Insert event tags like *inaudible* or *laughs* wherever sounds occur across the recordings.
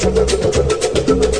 thank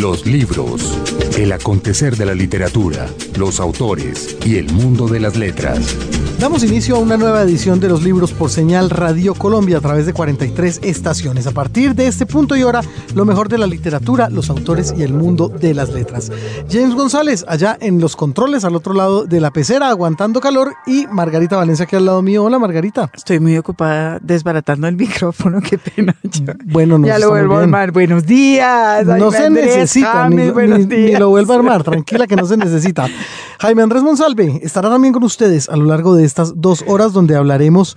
Los libros, el acontecer de la literatura, los autores y el mundo de las letras. Damos inicio a una nueva edición de los libros por señal Radio Colombia a través de 43 estaciones. A partir de este punto y hora, lo mejor de la literatura, los autores y el mundo de las letras. James González, allá en los controles, al otro lado de la pecera, aguantando calor, y Margarita Valencia, aquí al lado mío. Hola, Margarita. Estoy muy ocupada desbaratando el *laughs* micrófono, qué pena. Bueno, no ya lo vuelvo a armar. Buenos días. No se necesita, ni, ni lo vuelvo a armar. Tranquila que no se necesita. Jaime Andrés Monsalve estará también con ustedes a lo largo de estas dos horas donde hablaremos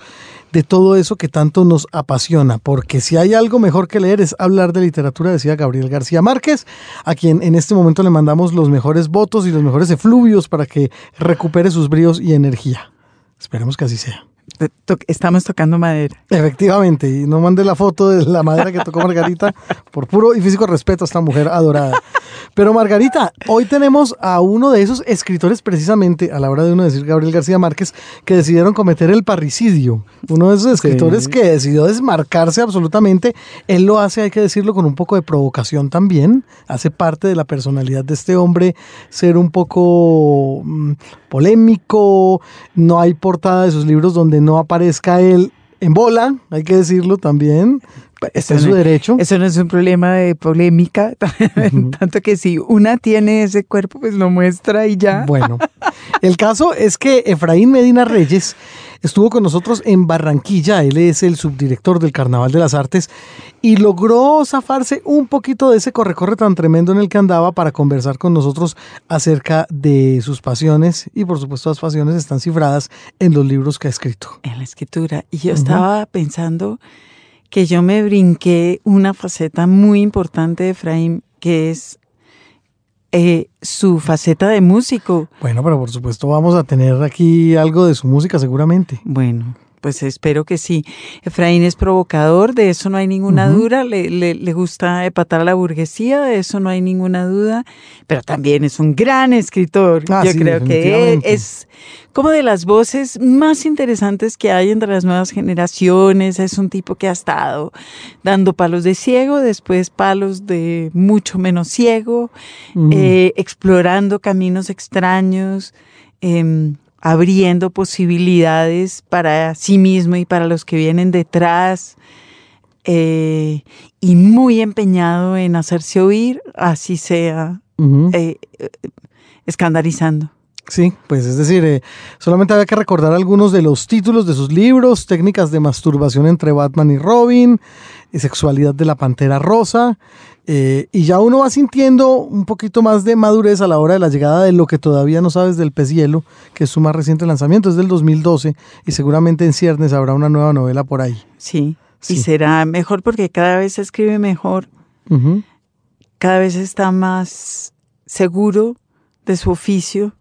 de todo eso que tanto nos apasiona, porque si hay algo mejor que leer es hablar de literatura, decía Gabriel García Márquez, a quien en este momento le mandamos los mejores votos y los mejores efluvios para que recupere sus bríos y energía. Esperemos que así sea. Estamos tocando madera. Efectivamente, y no mande la foto de la madera que tocó Margarita *laughs* por puro y físico respeto a esta mujer adorada. Pero Margarita, hoy tenemos a uno de esos escritores precisamente, a la hora de uno decir Gabriel García Márquez, que decidieron cometer el parricidio. Uno de esos escritores que decidió desmarcarse absolutamente. Él lo hace, hay que decirlo, con un poco de provocación también. Hace parte de la personalidad de este hombre ser un poco mm, polémico. No hay portada de sus libros donde no aparezca él en bola, hay que decirlo también. Este es su derecho. Eso no es un problema de polémica, *laughs* tanto que si una tiene ese cuerpo, pues lo muestra y ya. Bueno, el caso es que Efraín Medina Reyes estuvo con nosotros en Barranquilla, él es el subdirector del Carnaval de las Artes y logró zafarse un poquito de ese corre-corre tan tremendo en el que andaba para conversar con nosotros acerca de sus pasiones y por supuesto las pasiones están cifradas en los libros que ha escrito. En la escritura. Y yo estaba pensando que yo me brinqué una faceta muy importante de Efraín, que es eh, su faceta de músico. Bueno, pero por supuesto vamos a tener aquí algo de su música seguramente. Bueno, pues espero que sí. Efraín es provocador, de eso no hay ninguna duda. Le, le, gusta epatar a la burguesía, de eso no hay ninguna duda. Pero también es un gran escritor. Ah, Yo creo que es como de las voces más interesantes que hay entre las nuevas generaciones. Es un tipo que ha estado dando palos de ciego, después palos de mucho menos ciego, eh, explorando caminos extraños. Eh, abriendo posibilidades para sí mismo y para los que vienen detrás, eh, y muy empeñado en hacerse oír, así sea, eh, escandalizando. Sí, pues es decir, eh, solamente había que recordar algunos de los títulos de sus libros, técnicas de masturbación entre Batman y Robin, sexualidad de la pantera rosa, eh, y ya uno va sintiendo un poquito más de madurez a la hora de la llegada de lo que todavía no sabes del pez hielo, que es su más reciente lanzamiento, es del 2012 y seguramente en ciernes habrá una nueva novela por ahí. Sí, y será mejor porque cada vez se escribe mejor, cada vez está más seguro de su oficio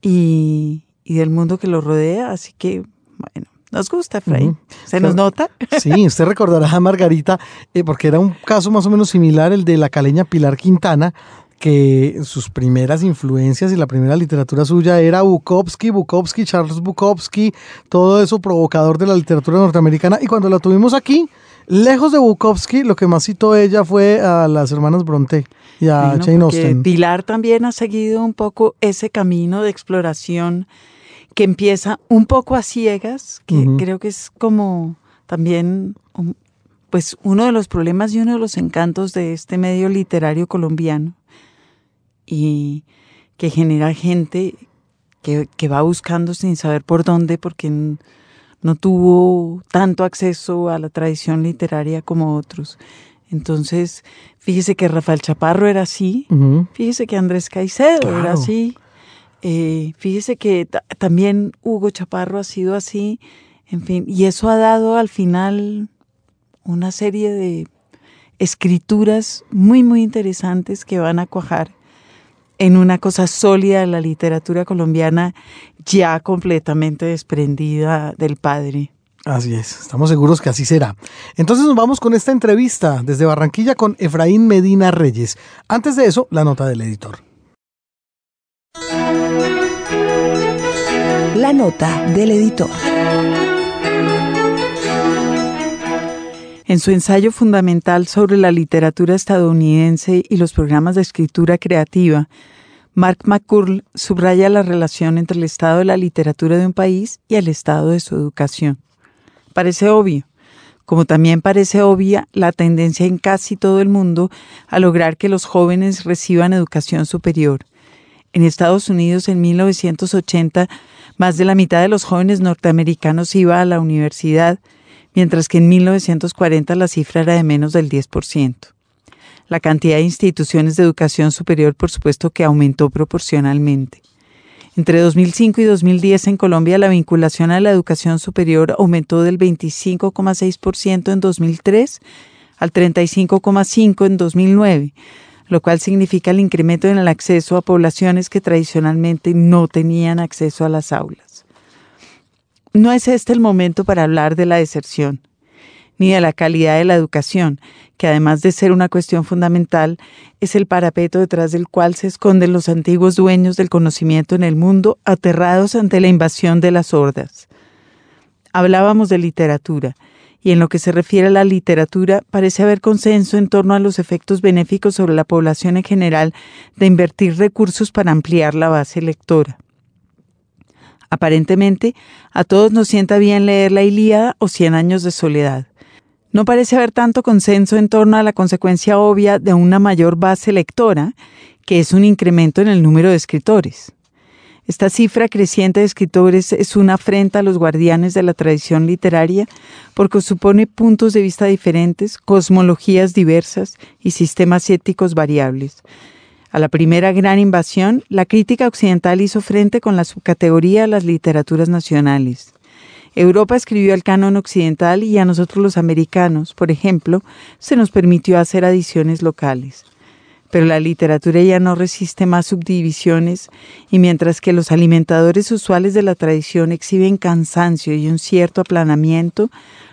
y, y del mundo que lo rodea, así que bueno, nos gusta, Efraín. ¿Se nos nota? *laughs* Sí, usted recordará a Margarita, eh, porque era un caso más o menos similar, el de la caleña Pilar Quintana, que sus primeras influencias y la primera literatura suya era Bukowski, Bukowski, Charles Bukowski, todo eso provocador de la literatura norteamericana. Y cuando la tuvimos aquí, lejos de Bukowski, lo que más citó ella fue a las hermanas Bronte y a Jane Austen. Pilar también ha seguido un poco ese camino de exploración que empieza un poco a ciegas, que creo que es como también pues uno de los problemas y uno de los encantos de este medio literario colombiano y que genera gente que, que va buscando sin saber por dónde porque no tuvo tanto acceso a la tradición literaria como otros. Entonces, fíjese que Rafael Chaparro era así, fíjese que Andrés Caicedo era así, eh, fíjese que también Hugo Chaparro ha sido así, en fin, y eso ha dado al final una serie de escrituras muy, muy interesantes que van a cuajar en una cosa sólida de la literatura colombiana ya completamente desprendida del padre. Así es, estamos seguros que así será. Entonces nos vamos con esta entrevista desde Barranquilla con Efraín Medina Reyes. Antes de eso, la nota del editor. La nota del editor. En su ensayo fundamental sobre la literatura estadounidense y los programas de escritura creativa, Mark McCurl subraya la relación entre el estado de la literatura de un país y el estado de su educación. Parece obvio, como también parece obvia la tendencia en casi todo el mundo a lograr que los jóvenes reciban educación superior. En Estados Unidos en 1980, más de la mitad de los jóvenes norteamericanos iba a la universidad, mientras que en 1940 la cifra era de menos del 10%. La cantidad de instituciones de educación superior, por supuesto, que aumentó proporcionalmente. Entre 2005 y 2010 en Colombia la vinculación a la educación superior aumentó del 25,6% en 2003 al 35,5% en 2009, lo cual significa el incremento en el acceso a poblaciones que tradicionalmente no tenían acceso a las aulas. No es este el momento para hablar de la deserción ni de la calidad de la educación, que además de ser una cuestión fundamental, es el parapeto detrás del cual se esconden los antiguos dueños del conocimiento en el mundo, aterrados ante la invasión de las hordas. Hablábamos de literatura, y en lo que se refiere a la literatura, parece haber consenso en torno a los efectos benéficos sobre la población en general de invertir recursos para ampliar la base lectora. Aparentemente, a todos nos sienta bien leer la Ilíada o Cien años de soledad. No parece haber tanto consenso en torno a la consecuencia obvia de una mayor base lectora, que es un incremento en el número de escritores. Esta cifra creciente de escritores es una afrenta a los guardianes de la tradición literaria porque supone puntos de vista diferentes, cosmologías diversas y sistemas éticos variables. A la primera gran invasión, la crítica occidental hizo frente con la subcategoría de las literaturas nacionales. Europa escribió el canon occidental y a nosotros los americanos, por ejemplo, se nos permitió hacer adiciones locales. Pero la literatura ya no resiste más subdivisiones y mientras que los alimentadores usuales de la tradición exhiben cansancio y un cierto aplanamiento,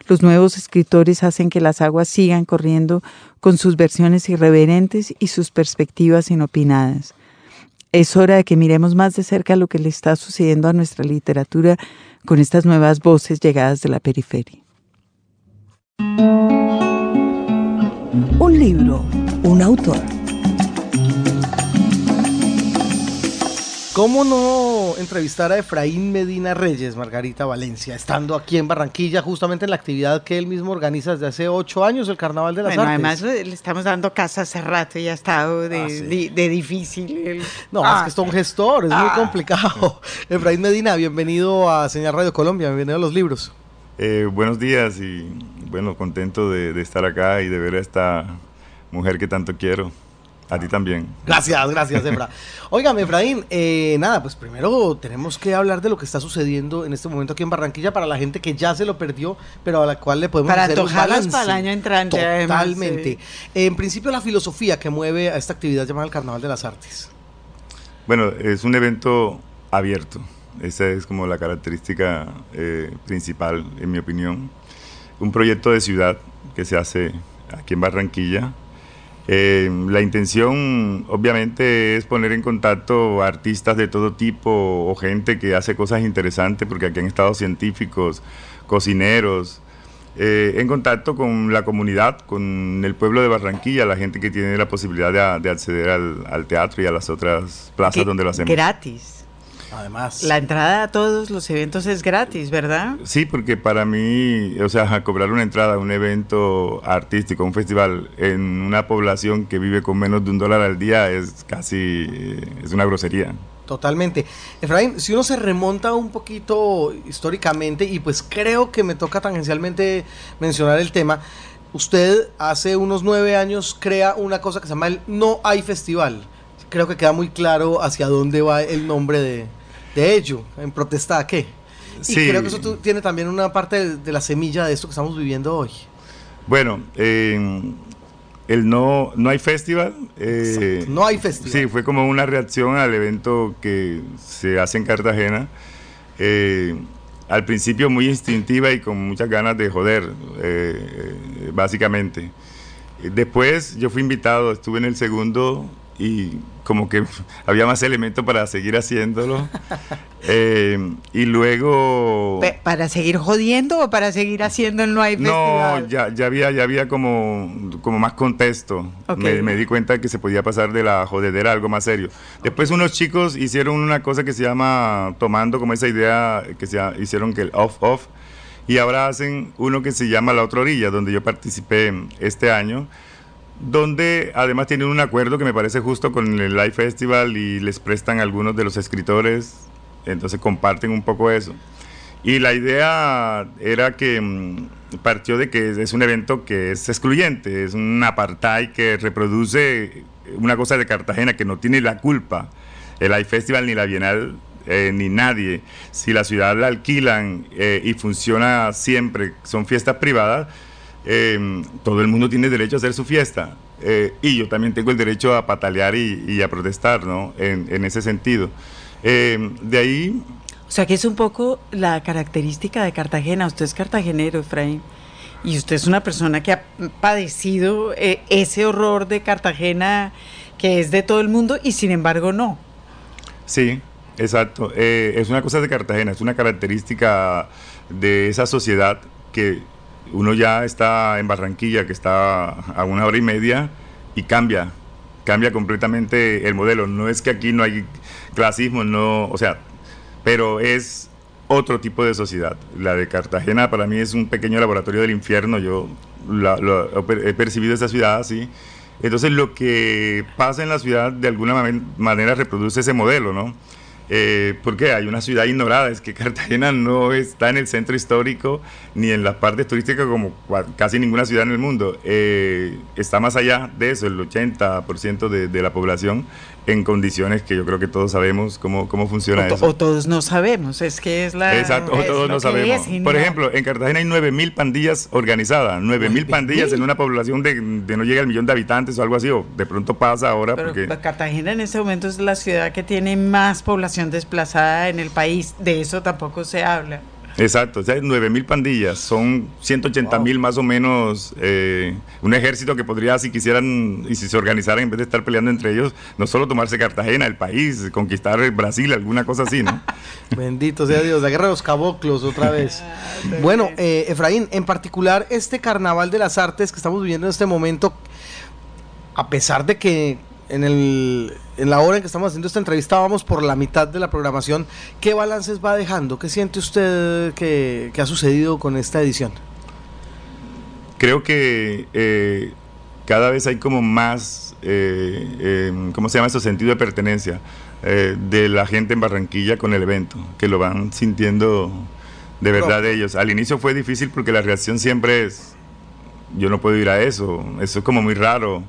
los nuevos escritores hacen que las aguas sigan corriendo con sus versiones irreverentes y sus perspectivas inopinadas. Es hora de que miremos más de cerca lo que le está sucediendo a nuestra literatura con estas nuevas voces llegadas de la periferia. Un libro, un autor. ¿Cómo no entrevistar a Efraín Medina Reyes, Margarita Valencia, estando aquí en Barranquilla, justamente en la actividad que él mismo organiza desde hace ocho años, el Carnaval de las bueno, Artes? Además, le estamos dando casa hace rato y ha estado de, Ah, sí. de- de difícil. No, Ah, es que es un gestor, es muy Ah. complicado. *laughs* Efraín Medina, bienvenido a Señal Radio Colombia, bienvenido a los libros. Eh, buenos días y bueno, contento de, de estar acá y de ver a esta mujer que tanto quiero. A ti también. Gracias, gracias, Efra. *laughs* Óigame, Efraín, eh, nada, pues primero tenemos que hablar de lo que está sucediendo en este momento aquí en Barranquilla para la gente que ya se lo perdió, pero a la cual le podemos Para hacer un balance. para el año entrante, además, Totalmente. sí. En principio, la filosofía que mueve a esta actividad llamada el Carnaval de las Artes. Bueno, es un evento abierto. Esa es como la característica eh, principal, en mi opinión. Un proyecto de ciudad que se hace aquí en Barranquilla. Eh, la intención, obviamente, es poner en contacto artistas de todo tipo o gente que hace cosas interesantes, porque aquí han estado científicos, cocineros, eh, en contacto con la comunidad, con el pueblo de Barranquilla, la gente que tiene la posibilidad de, de acceder al, al teatro y a las otras plazas que- donde lo hacemos. Gratis. Además, La entrada a todos los eventos es gratis, ¿verdad? Sí, porque para mí, o sea, cobrar una entrada a un evento artístico, un festival, en una población que vive con menos de un dólar al día es casi, eh, es una grosería. Totalmente. Efraín, si uno se remonta un poquito históricamente, y pues creo que me toca tangencialmente mencionar el tema, usted hace unos nueve años crea una cosa que se llama el No Hay Festival. Creo que queda muy claro hacia dónde va el nombre de, de ello, en protesta a qué. Y Sí. creo que eso tiene también una parte de, de la semilla de esto que estamos viviendo hoy. Bueno, eh, el no, no hay festival. eh, no hay festival. Sí, fue como una reacción al evento que se hace en Cartagena. Eh, al principio muy instintiva y con muchas ganas de joder, eh, básicamente. Después yo fui invitado, estuve en el segundo y como que había más elementos para seguir haciéndolo. *laughs* Eh, y luego... ¿Para seguir jodiendo o para seguir haciendo el No hay festival? No, ya, ya, había, ya había como, como más contexto. Me, di cuenta que se podía pasar de la jodedera a algo más serio. Después unos chicos hicieron una cosa que se llama, tomando como esa idea que se hicieron que el off-off, y ahora hacen uno que se llama La Otra Orilla, donde yo participé este año donde además tienen un acuerdo que me parece justo con el Live Festival y les prestan algunos de los escritores, entonces comparten un poco eso. Y la idea era que mm, partió de que es un evento que es excluyente, es un apartheid que reproduce una cosa de Cartagena que no tiene la culpa, el Live Festival ni la Bienal eh, ni nadie. Si la ciudad la alquilan eh, y funciona siempre, son fiestas privadas, Em, todo el mundo tiene derecho a hacer su fiesta. Eh, y yo también tengo el derecho a patalear y, a protestar, ¿no? En, ese sentido. Em, de ahí... O sea que es un poco la característica de Cartagena. Usted es cartagenero, Efraín. Y usted es una persona que ha padecido eh, ese horror de Cartagena que es de todo el mundo y sin embargo no. Sí, exacto. Eh, es una cosa de Cartagena, es una característica de esa sociedad que uno ya está en Barranquilla, que está a una hora y media, y cambia, cambia completamente el modelo. No es que aquí no hay clasismo, no, o sea, pero es otro tipo de sociedad. La de Cartagena para mí es un pequeño laboratorio del infierno, yo he percibido esa ciudad así. Entonces lo que pasa en la ciudad de alguna manera reproduce ese modelo, ¿no? Eh, porque hay una ciudad ignorada, es que Cartagena no está en el centro histórico ni en las partes turísticas como casi ninguna ciudad en el mundo. Eh, está más allá de eso, el 80% de, de la población en condiciones que yo creo que todos sabemos cómo, cómo funciona o eso. O todos no sabemos, es que es la... Exacto, o todos no sabemos. Por ejemplo, en Cartagena hay 9.000 pandillas organizadas, 9.000 pandillas en una población de, no llega al millón de habitantes o algo así, o de pronto pasa ahora Pero porque... Cartagena en este momento es la ciudad que tiene más población desplazada en el país, de eso tampoco se habla. Exacto, o sea, 9 mil pandillas, son 180 mil más o menos, eh, un ejército que podría, si quisieran y si se organizaran, en vez de estar peleando entre ellos, no solo tomarse Cartagena, el país, conquistar Brasil, alguna cosa así, ¿no? *laughs* Bendito sea Dios, la guerra de los caboclos otra vez. *laughs* bueno, eh, Efraín, en particular este carnaval de las artes que estamos viviendo en este momento, a pesar de que en, el, en la hora en que estamos haciendo esta entrevista vamos por la mitad de la programación. ¿Qué balances va dejando? ¿Qué siente usted que, ha sucedido con esta edición? Creo que eh, cada vez hay como más, eh, em, ¿cómo se llama eso? Sentido de pertenencia eh, de la gente en Barranquilla con el evento, que lo van sintiendo de verdad ellos. Al inicio fue difícil porque la reacción siempre es, yo no puedo ir a eso, eso es como muy raro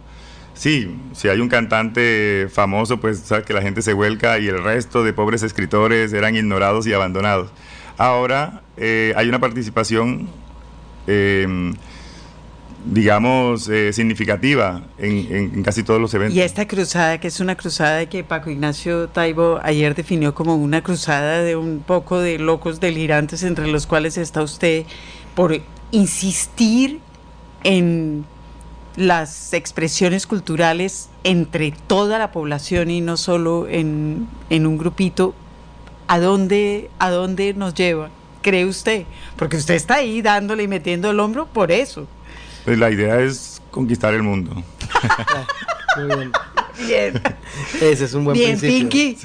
Sí, si hay un cantante famoso, pues sabes que la gente se vuelca y el resto de pobres escritores eran ignorados y abandonados. Ahora eh, hay una participación, em, digamos, eh, significativa en, casi todos los eventos. Y esta cruzada, que es una cruzada que Paco Ignacio Taibo ayer definió como una cruzada de un poco de locos delirantes, entre los cuales está usted, por insistir en las expresiones culturales entre toda la población y no solo en, un grupito, ¿a dónde, ¿a dónde nos lleva? ¿Cree usted? Porque usted está ahí dándole y metiendo el hombro por eso. Pues la idea es conquistar el mundo. Muy bien. Bien. Ese es un buen bien, Pinky.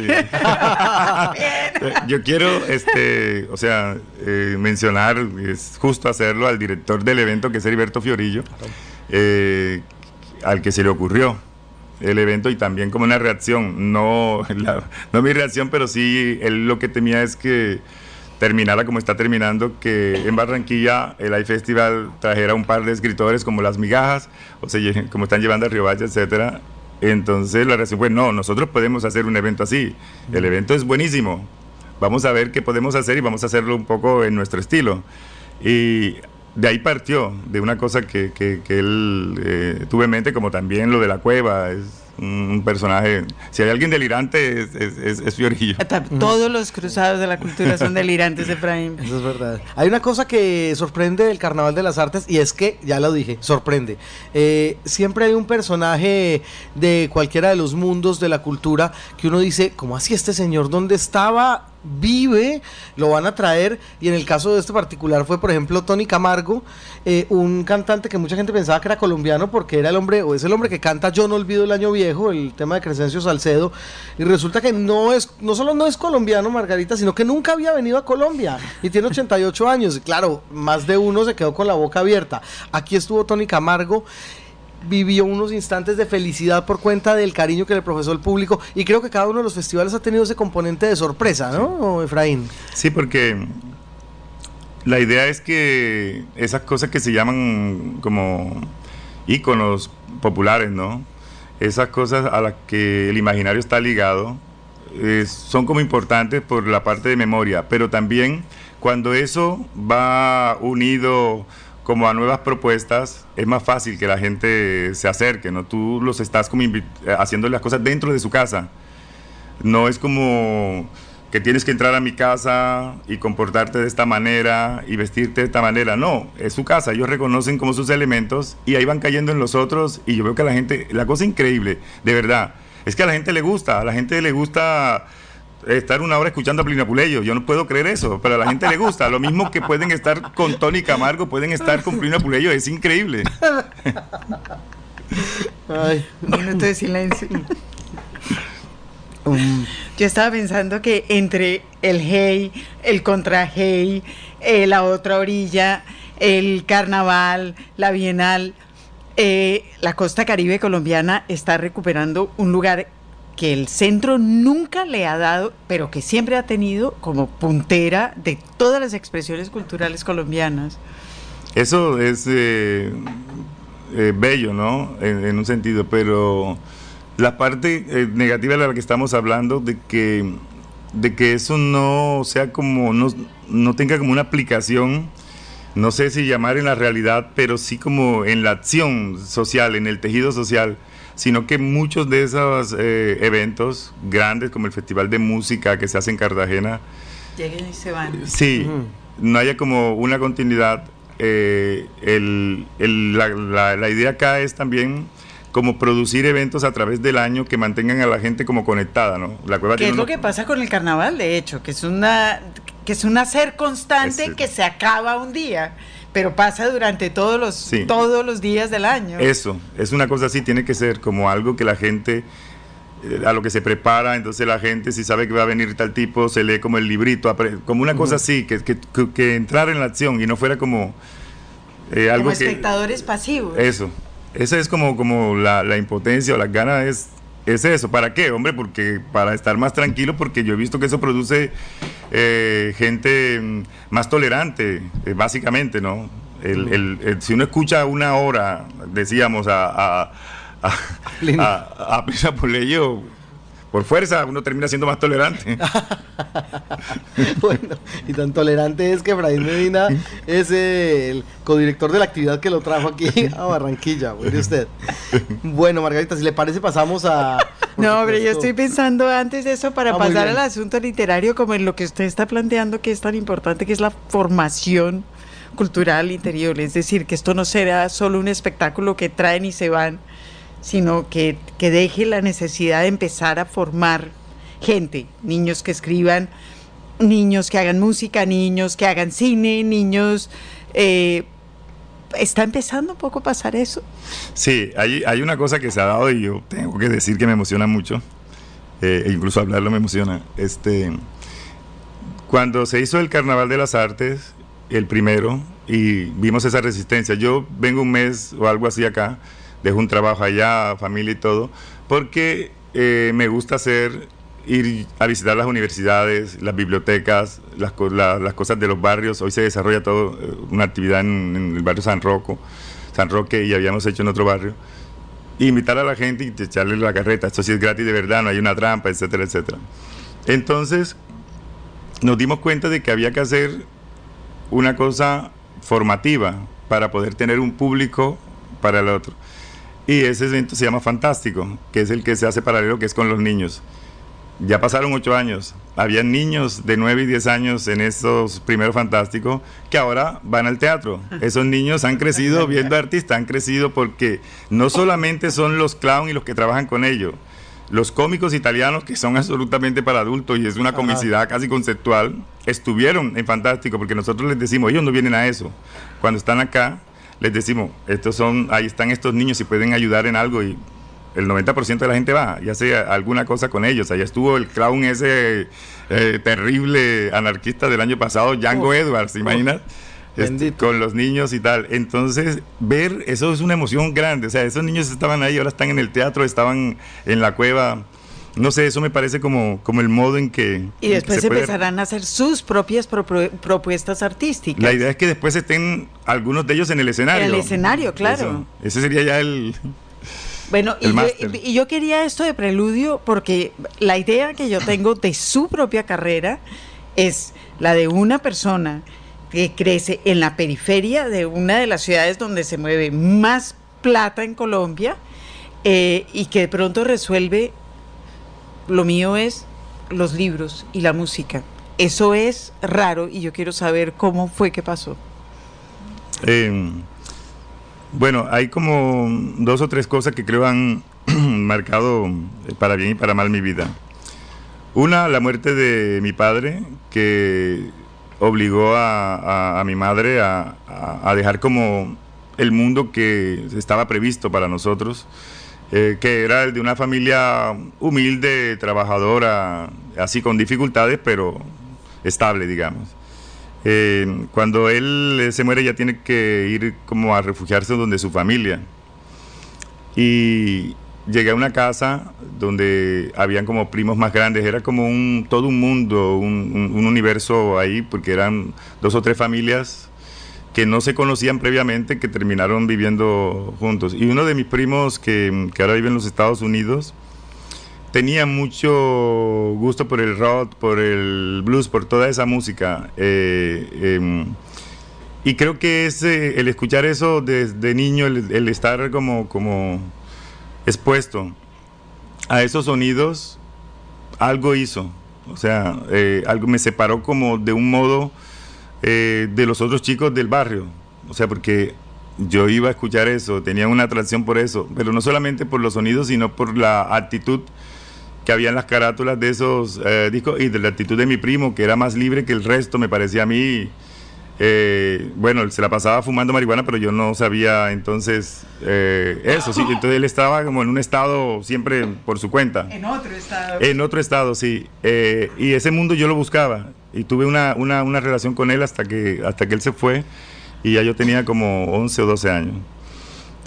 Yo quiero, este, o sea, eh, mencionar, es justo hacerlo al director del evento, que es Heriberto Fiorillo. Eh, al que se le ocurrió el evento y también como una reacción, no, *laughs* no mi reacción, pero sí él lo que temía es que terminara como está terminando, que en Barranquilla el iFestival trajera un par de escritores como Las Migajas, o sea, *laughs* como están llevando a Río Valle, etcétera. Entonces la reacción fue, no, nosotros podemos hacer un evento así, el evento es buenísimo, vamos a ver qué podemos hacer y vamos a hacerlo un poco en nuestro estilo. Y de ahí partió, de una cosa que, que, él eh, tuvo en mente, como también lo de la cueva, es un personaje. Si hay alguien delirante, es, es, es Fiorillo. Todos los cruzados de la cultura son *laughs* delirantes, Efraín. Eso es verdad. Hay una cosa que sorprende del Carnaval de las Artes y es que, ya lo dije, sorprende. Eh, siempre hay un personaje de cualquiera de los mundos de la cultura que uno dice, ¿cómo así este señor? ¿Dónde estaba? Vive, lo van a traer. Y en el caso de este particular fue, por ejemplo, Tony Camargo, eh, un cantante que mucha gente pensaba que era colombiano porque era el hombre, o es el hombre que canta Yo no olvido el año viejo, el tema de Crescencio Salcedo. Y resulta que no es, no solo no es colombiano, Margarita, sino que nunca había venido a Colombia y tiene 88 años. Y claro, más de uno se quedó con la boca abierta. Aquí estuvo Tony Camargo vivió unos instantes de felicidad por cuenta del cariño que le profesó el público y creo que cada uno de los festivales ha tenido ese componente de sorpresa, ¿no, Efraín? Sí, porque la idea es que esas cosas que se llaman como íconos populares, ¿no? Esas cosas a las que el imaginario está ligado son como importantes por la parte de memoria, pero también cuando eso va unido como a nuevas propuestas, es más fácil que la gente se acerque, ¿no? Tú los estás como haciendo las cosas dentro de su casa. No es como que tienes que entrar a mi casa y comportarte de esta manera y vestirte de esta manera. No, es su casa, ellos reconocen como sus elementos y ahí van cayendo en los otros y yo veo que la gente, la cosa increíble, de verdad, es que a la gente le gusta, a la gente le gusta estar una hora escuchando a Plina Puleyo. Yo no puedo creer eso, pero a la gente le gusta. Lo mismo que pueden estar con Tony Camargo, pueden estar con Plina Puleyo. Es increíble. Ay. Un minuto de silencio. Um. Yo estaba pensando que entre el hey, el contra hey, eh, la otra orilla, el carnaval, la bienal, eh, la costa caribe colombiana está recuperando un lugar que el centro nunca le ha dado, pero que siempre ha tenido como puntera de todas las expresiones culturales colombianas. Eso es eh, eh, bello, ¿no? En, un sentido, pero la parte eh, negativa de la que estamos hablando, de que, de que eso no sea como, no, no tenga como una aplicación, no sé si llamar en la realidad, pero sí como en la acción social, en el tejido social sino que muchos de esos eh, eventos grandes, como el Festival de Música que se hace en Cartagena, lleguen y se van. Sí, no haya como una continuidad. Eh, la, idea acá es también como producir eventos a través del año que mantengan a la gente como conectada, ¿no? La cueva ¿Qué es lo que pasa con el carnaval, de hecho? Que es una que es un hacer constante que se acaba un día pero pasa durante todos los, todos los días del año. Eso, es una cosa así, tiene que ser como algo que la gente, eh, a lo que se prepara, entonces la gente si sabe que va a venir tal tipo, se lee como el librito, como una cosa así, que, que, que, entrar en la acción y no fuera como eh, algo como espectadores pasivos. Eso, esa es como, como la, la impotencia o las ganas es es eso. ¿Para qué, hombre? Porque para estar más tranquilo, porque yo he visto que eso produce eh, gente mm, más tolerante, eh, básicamente, ¿no? El, si uno escucha una hora, decíamos, a, a, a, a, a, por fuerza uno termina siendo más tolerante. *laughs* bueno, y tan tolerante es que Efraín Medina es el codirector de la actividad que lo trajo aquí a Barranquilla, mire usted. Bueno, Margarita, si le parece pasamos a... No, hombre, yo estoy pensando antes de eso para ah, pasar al asunto literario como en lo que usted está planteando que es tan importante, que es la formación cultural interior, es decir, que esto no será solo un espectáculo que traen y se van, sino que, deje la necesidad de empezar a formar gente, niños que escriban, niños que hagan música, niños que hagan cine, niños... Eh, ¿Está empezando un poco a pasar eso? Sí, hay, hay una cosa que se ha dado y yo tengo que decir que me emociona mucho, eh, e incluso hablarlo me emociona. Este, cuando se hizo el Carnaval de las Artes, el primero, y vimos esa resistencia, yo vengo un mes o algo así acá, dejo un trabajo allá, familia y todo, porque eh, me gusta hacer, ir a visitar las universidades, las bibliotecas, las, cosas de los barrios. Hoy se desarrolla todo, eh, una actividad en, el barrio San Roco, San Roque, y habíamos hecho en otro barrio. invitar a la gente y echarle la carreta, esto sí es gratis de verdad, no hay una trampa, etcétera, etcétera. Entonces, nos dimos cuenta de que había que hacer una cosa formativa para poder tener un público para el otro. Y ese evento se llama Fantástico, que es el que se hace paralelo, que es con los niños. Ya pasaron ocho años. Había niños de nueve y diez años en esos primeros fantásticos que ahora van al teatro. Esos niños han crecido viendo artistas, han crecido porque no solamente son los clowns y los que trabajan con ellos. Los cómicos italianos, que son absolutamente para adultos y es una comicidad casi conceptual, estuvieron en Fantástico porque nosotros les decimos, ellos no vienen a eso. Cuando están acá, les decimos, estos son, ahí están estos niños y pueden ayudar en algo y el 90% de la gente va y hace alguna cosa con ellos. Allá estuvo el clown ese eh, terrible anarquista del año pasado, Django Edwards, imaginas? Este, con los niños y tal. Entonces, ver eso es una emoción grande. O sea, esos niños estaban ahí, ahora están en el teatro, estaban en la cueva. No sé, eso me parece como, como el modo en que... Y después empezarán a hacer sus propias propuestas artísticas. La idea es que después estén algunos de ellos en el escenario. En el escenario, claro. ese sería ya el... Bueno, y, yo, y yo quería esto de preludio porque la idea que yo tengo de su propia carrera es la de una persona que crece en la periferia de una de las ciudades donde se mueve más plata en Colombia eh, y que de pronto resuelve, lo mío es los libros y la música. Eso es raro y yo quiero saber cómo fue que pasó. Eh, bueno, hay como dos o tres cosas que creo han *clears throat* marcado eh, para bien y para mal mi vida. Una, la muerte de mi padre, que obligó a, mi madre a, dejar como el mundo que estaba previsto para nosotros, eh, que era el de una familia humilde, trabajadora, así con dificultades, pero estable, digamos. Eh, cuando él se muere ya tiene que ir como a refugiarse donde su familia. Y llegué a una casa donde habían como primos más grandes, era como un todo un mundo, un, universo ahí, porque eran dos o tres familias que no se conocían previamente, que terminaron viviendo juntos. Y uno de mis primos que, que ahora vive en los Estados Unidos, tenía mucho gusto por el rock, por el blues, por toda esa música. Eh, em, y creo que es el escuchar eso desde niño, el, estar como, como expuesto a esos sonidos, algo hizo. O sea, eh, algo me separó como de un modo eh, de los otros chicos del barrio. O sea, porque yo iba a escuchar eso, tenía una atracción por eso, pero no solamente por los sonidos, sino por la actitud que había en las carátulas de esos eh, discos y de la actitud de mi primo, que era más libre que el resto, me parecía a mí. Eh, bueno, se la pasaba fumando marihuana, pero yo no sabía entonces eh, eso, sí. Entonces él estaba como en un estado siempre por su cuenta. En otro estado. En otro estado, sí. y ese mundo yo lo buscaba y tuve una, una, una relación con él hasta que, hasta que él se fue y ya yo tenía como 11 o 12 años.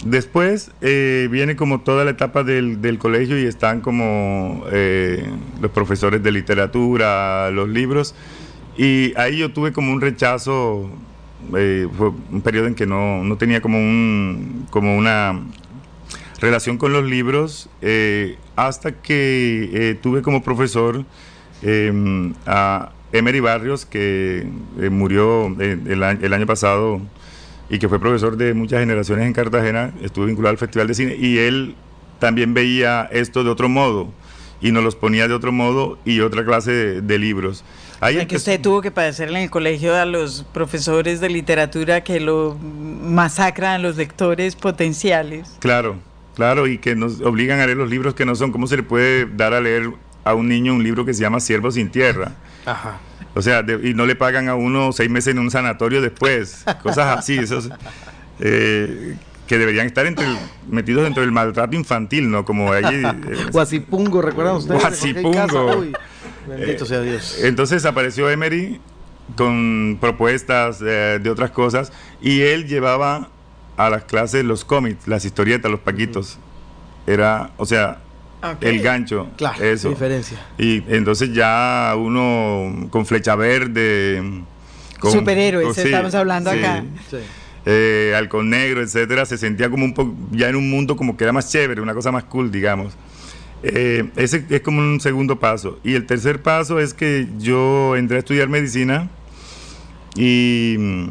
Después eh, viene como toda la etapa del, del colegio y están como eh, los profesores de literatura, los libros. Y ahí yo tuve como un rechazo, eh, fue un periodo en que no, no, tenía como, un, como una relación con los libros, hasta que tuve como profesor em, a Emery Barrios, que murió el, el año pasado y que fue profesor de muchas generaciones en Cartagena, estuvo vinculado al Festival de Cine y él también veía esto de otro modo y nos los ponía de otro modo y otra clase de, libros. Ahí que usted tuvo que padecer en el colegio a los profesores de literatura que lo masacran a los lectores potenciales. Claro, claro, y que nos obligan a leer los libros que no son. ¿Cómo se le puede dar a leer a un niño un libro que se llama Siervo sin Tierra? Ajá. O sea, y no le pagan a uno seis meses en un sanatorio después, cosas así, esos, eh, que deberían estar entre metidos dentro del maltrato infantil, ¿no? Como allí... Eh, *laughs* Guasipungo, ¿recuerdan ustedes? Guasipungo. bendito sea Dios. Entonces apareció Emery con propuestas de otras cosas y él llevaba a las clases los cómics, las historietas, los paquitos. Era, o sea, el gancho. Claro, eso. diferencia. Y entonces ya uno con flecha verde. Con, Superhéroes, estamos hablando acá. Eh, halcón negro, etcétera, se sentía como un poco, ya en un mundo como que era más chévere, una cosa más cool, digamos. Eh, ese es como un segundo paso. Y el tercer paso es que yo entré a estudiar medicina y mm,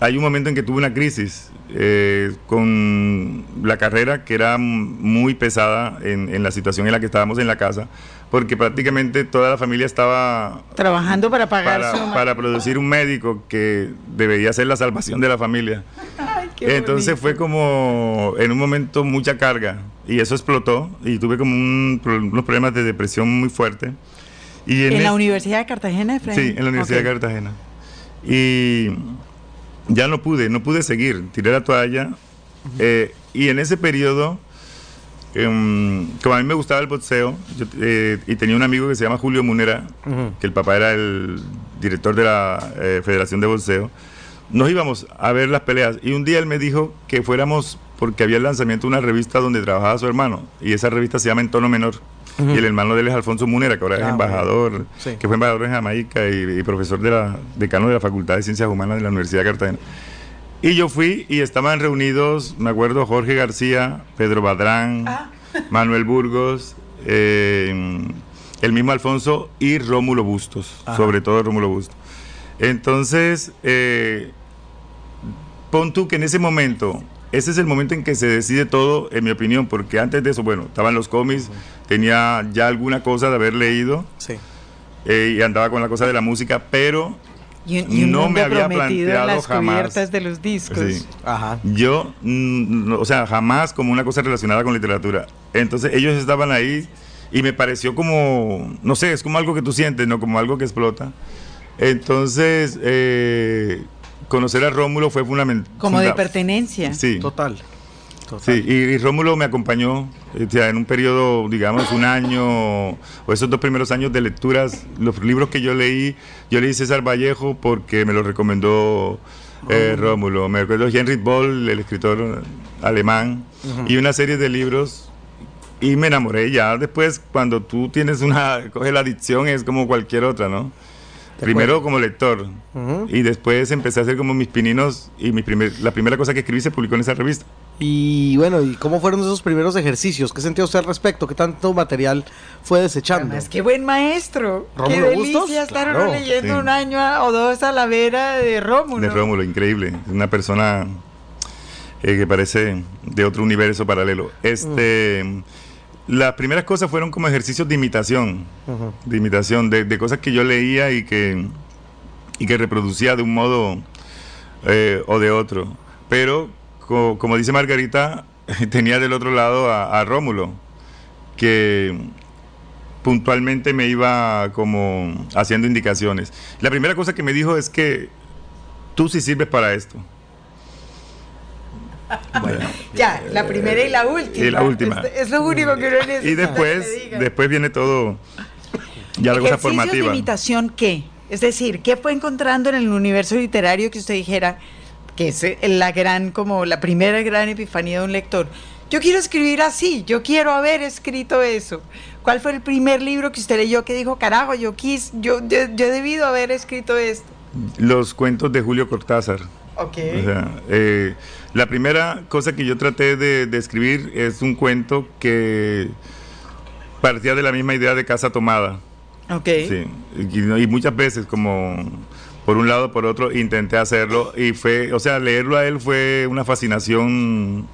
hay un momento en que tuve una crisis eh, con la carrera que era muy pesada en, en, la situación en la que estábamos en la casa, porque prácticamente toda la familia estaba trabajando para pagar para, para producir un médico que debería ser la salvación de la familia. *laughs* Entonces fue como en un momento mucha carga y eso explotó y tuve como un, unos problemas de depresión muy fuerte. Y en, la Universidad de Cartagena, Sí, en la Universidad de Cartagena. Y ya no pude, no pude seguir, tiré la toalla. Eh, y en ese periodo, em, como a mí me gustaba el boxeo, eh, y tenía un amigo que se llama Julio Munera, que el papá era el director de la eh, Federación de Boxeo, nos íbamos a ver las peleas. Y un día él me dijo que fuéramos porque había el lanzamiento de una revista donde trabajaba su hermano, y esa revista se llama En Tono Menor. Y el hermano de él es Alfonso Munera, que ahora es ah, embajador, que fue embajador en Jamaica y, profesor de la, decano de la Facultad de Ciencias Humanas de la Universidad de Cartagena. Y yo fui y estaban reunidos, me acuerdo, Jorge García, Pedro Badrán, ah. *laughs* Manuel Burgos, eh, el mismo Alfonso y Rómulo Bustos, sobre todo Rómulo Bustos. Entonces, eh, pon tú que en ese momento ese es el momento en que se decide todo, en mi opinión, porque antes de eso, bueno, estaban los cómics, tenía ya alguna cosa de haber leído sí. Eh, y andaba con la cosa de la música, pero no me había planteado las jamás. de los discos. Ajá. Yo, mm, o sea, jamás como una cosa relacionada con literatura. Entonces ellos estaban ahí y me pareció como, no sé, es como algo que tú sientes, ¿no? Como algo que explota. Entonces, eh, conocer a Rómulo fue fundamental. Como de pertenencia. Sí. Total. Sí, y, Rómulo me acompañó en un periodo, digamos, un año, o esos dos primeros años de lecturas, los libros que yo leí, yo leí César Vallejo porque me lo recomendó eh, Rómulo. Me recuerdo Heinrich Boll, el escritor alemán, y una serie de libros, y me enamoré ya. Después, cuando tú tienes una, coge la adicción, es como cualquier otra, ¿no? Primero como lector y después empecé a hacer como mis pininos y mi primer, la primera cosa que escribí se publicó en esa revista. Y bueno, ¿y cómo fueron esos primeros ejercicios? ¿Qué sentía usted al respecto? ¿Qué tanto material fue desechando? Es qué buen maestro. Qué delicia estar leyendo un año o dos a la vera de Rómulo. De Rómulo, increíble. Una persona eh, que parece de otro universo paralelo. Este... Mm. Las primeras cosas fueron como ejercicios de imitación, de imitación, de, cosas que yo leía y que, y que reproducía de un modo eh, o de otro. Pero, como dice Margarita, *laughs* tenía del otro lado a, Rómulo, que puntualmente me iba como haciendo indicaciones. La primera cosa que me dijo es que tú sí sirves para esto. *laughs* ya, la primera y la última. Y la última. Es, lo único que uno necesita. Y después, después viene todo, ya la cosa formativa. de imitación qué? Es decir, ¿qué fue encontrando en el universo literario que usted dijera que es la gran, como la primera gran epifanía de un lector? Yo quiero escribir así, yo quiero haber escrito eso. ¿Cuál fue el primer libro que usted leyó que dijo, carajo, yo quis, yo, yo, yo he debido haber escrito esto? Los cuentos de Julio Cortázar. Ok. O sea, eh, la primera cosa que yo traté de, escribir es un cuento que partía de la misma idea de casa tomada. Ok. Sí, y, muchas veces como por un lado, por otro, intenté hacerlo y fue, o sea, leerlo a él fue una fascinación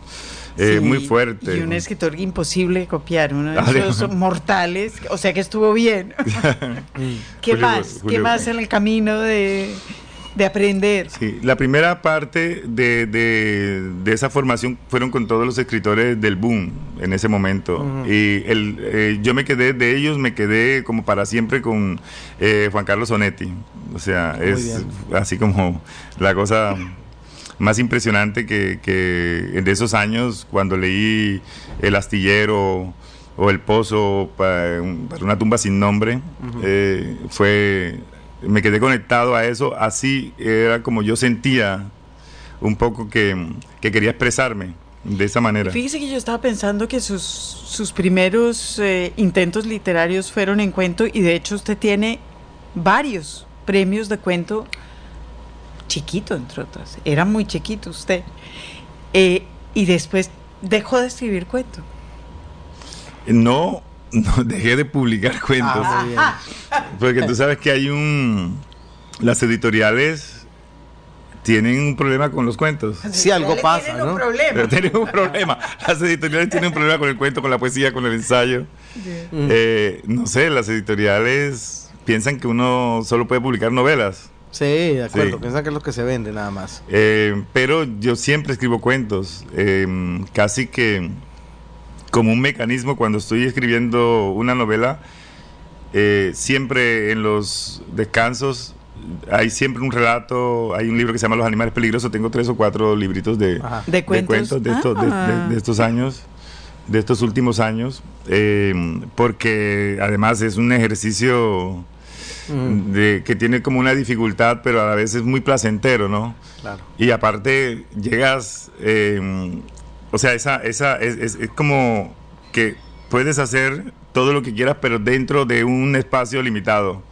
eh, muy fuerte. Y un escritor imposible copiar, uno de esos mortales, o sea que estuvo bien. *laughs* ¿Qué más? ¿Qué más en el camino de, de aprender. Sí, la primera parte de, de, esa formación fueron con todos los escritores del boom en ese momento. Y el, eh, yo me quedé, de ellos me quedé como para siempre con eh, Juan Carlos Sonetti. O sea, es así como la cosa más impresionante que, que de esos años cuando leí El astillero o El pozo para, una tumba sin nombre, eh, fue me quedé conectado a eso, así era como yo sentía un poco que, quería expresarme de esa manera. Fíjese que yo estaba pensando que sus, sus primeros eh, intentos literarios fueron en cuento y de hecho usted tiene varios premios de cuento chiquito, entre otras. Era muy chiquito usted. Eh, y después dejó de escribir cuento. No, no, *laughs* dejé de publicar cuentos. Ah, porque tú sabes que hay un... Las editoriales tienen un problema con los cuentos. Si algo pasa, ¿no? Pero tienen un problema. Las editoriales tienen un problema con el cuento, con la poesía, con el ensayo. Eh, no sé, las editoriales piensan que uno solo puede publicar novelas. Sí, de acuerdo. Sí. Piensan que es lo que se vende nada más. Eh, pero yo siempre escribo cuentos, eh, casi que como un mecanismo cuando estoy escribiendo una novela, eh, siempre en los descansos hay siempre un relato, hay un libro que se llama Los animales peligrosos, tengo tres o cuatro libritos de. ¿De cuentos? de, estos, de- Ah. de estos años, de estos últimos años, eh, porque además es un ejercicio Mm, de, que tiene como una dificultad, pero a la vez es muy placentero, ¿no? claro. Y aparte llegas, eh, o sea, esa, esa es, es- es como que puedes hacer todo lo que quieras, pero dentro de un espacio limitado.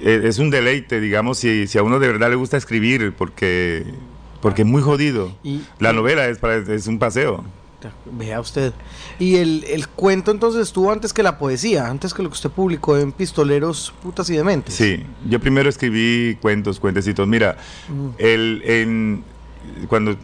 Eh, es un deleite, digamos, si, si a uno de verdad le gusta escribir, porque, porque es muy jodido. Y- La novela es, para, es un paseo. Vea usted. Y el, el cuento entonces estuvo antes que la poesía, antes que lo que usted publicó en Pistoleros, Putas y Dementes. Sí, yo primero escribí cuentos, cuentecitos. Mira, el, en, cuando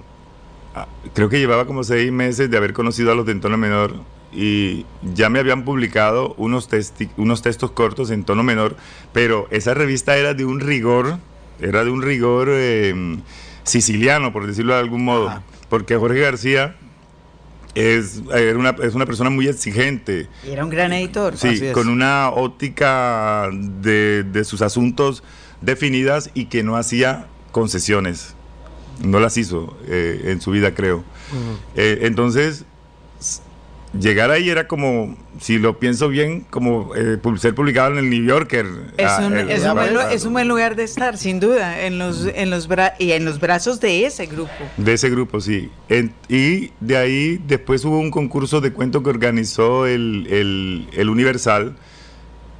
creo que llevaba como seis meses de haber conocido a los de en tono menor y ya me habían publicado unos, unos textos cortos en tono menor, pero esa revista era de un rigor, era de un rigor eh, siciliano, por decirlo de algún modo, Ajá. porque Jorge García es, era una, es una persona muy exigente. Era un gran editor. Sí, con una óptica de, de sus asuntos definidas y que no hacía concesiones. No las hizo eh, en su vida, creo. Eh, entonces, llegar ahí era como, si lo pienso bien, como eh, ser publicado en el New Yorker. Es Ah, un, el- es, un buen, ves. lu- es un buen lugar de estar, sin duda, en los, en los, bra- y en los brazos de ese grupo. De ese grupo, sí. En- y de ahí después hubo un concurso de cuentos que organizó el, el- el Universal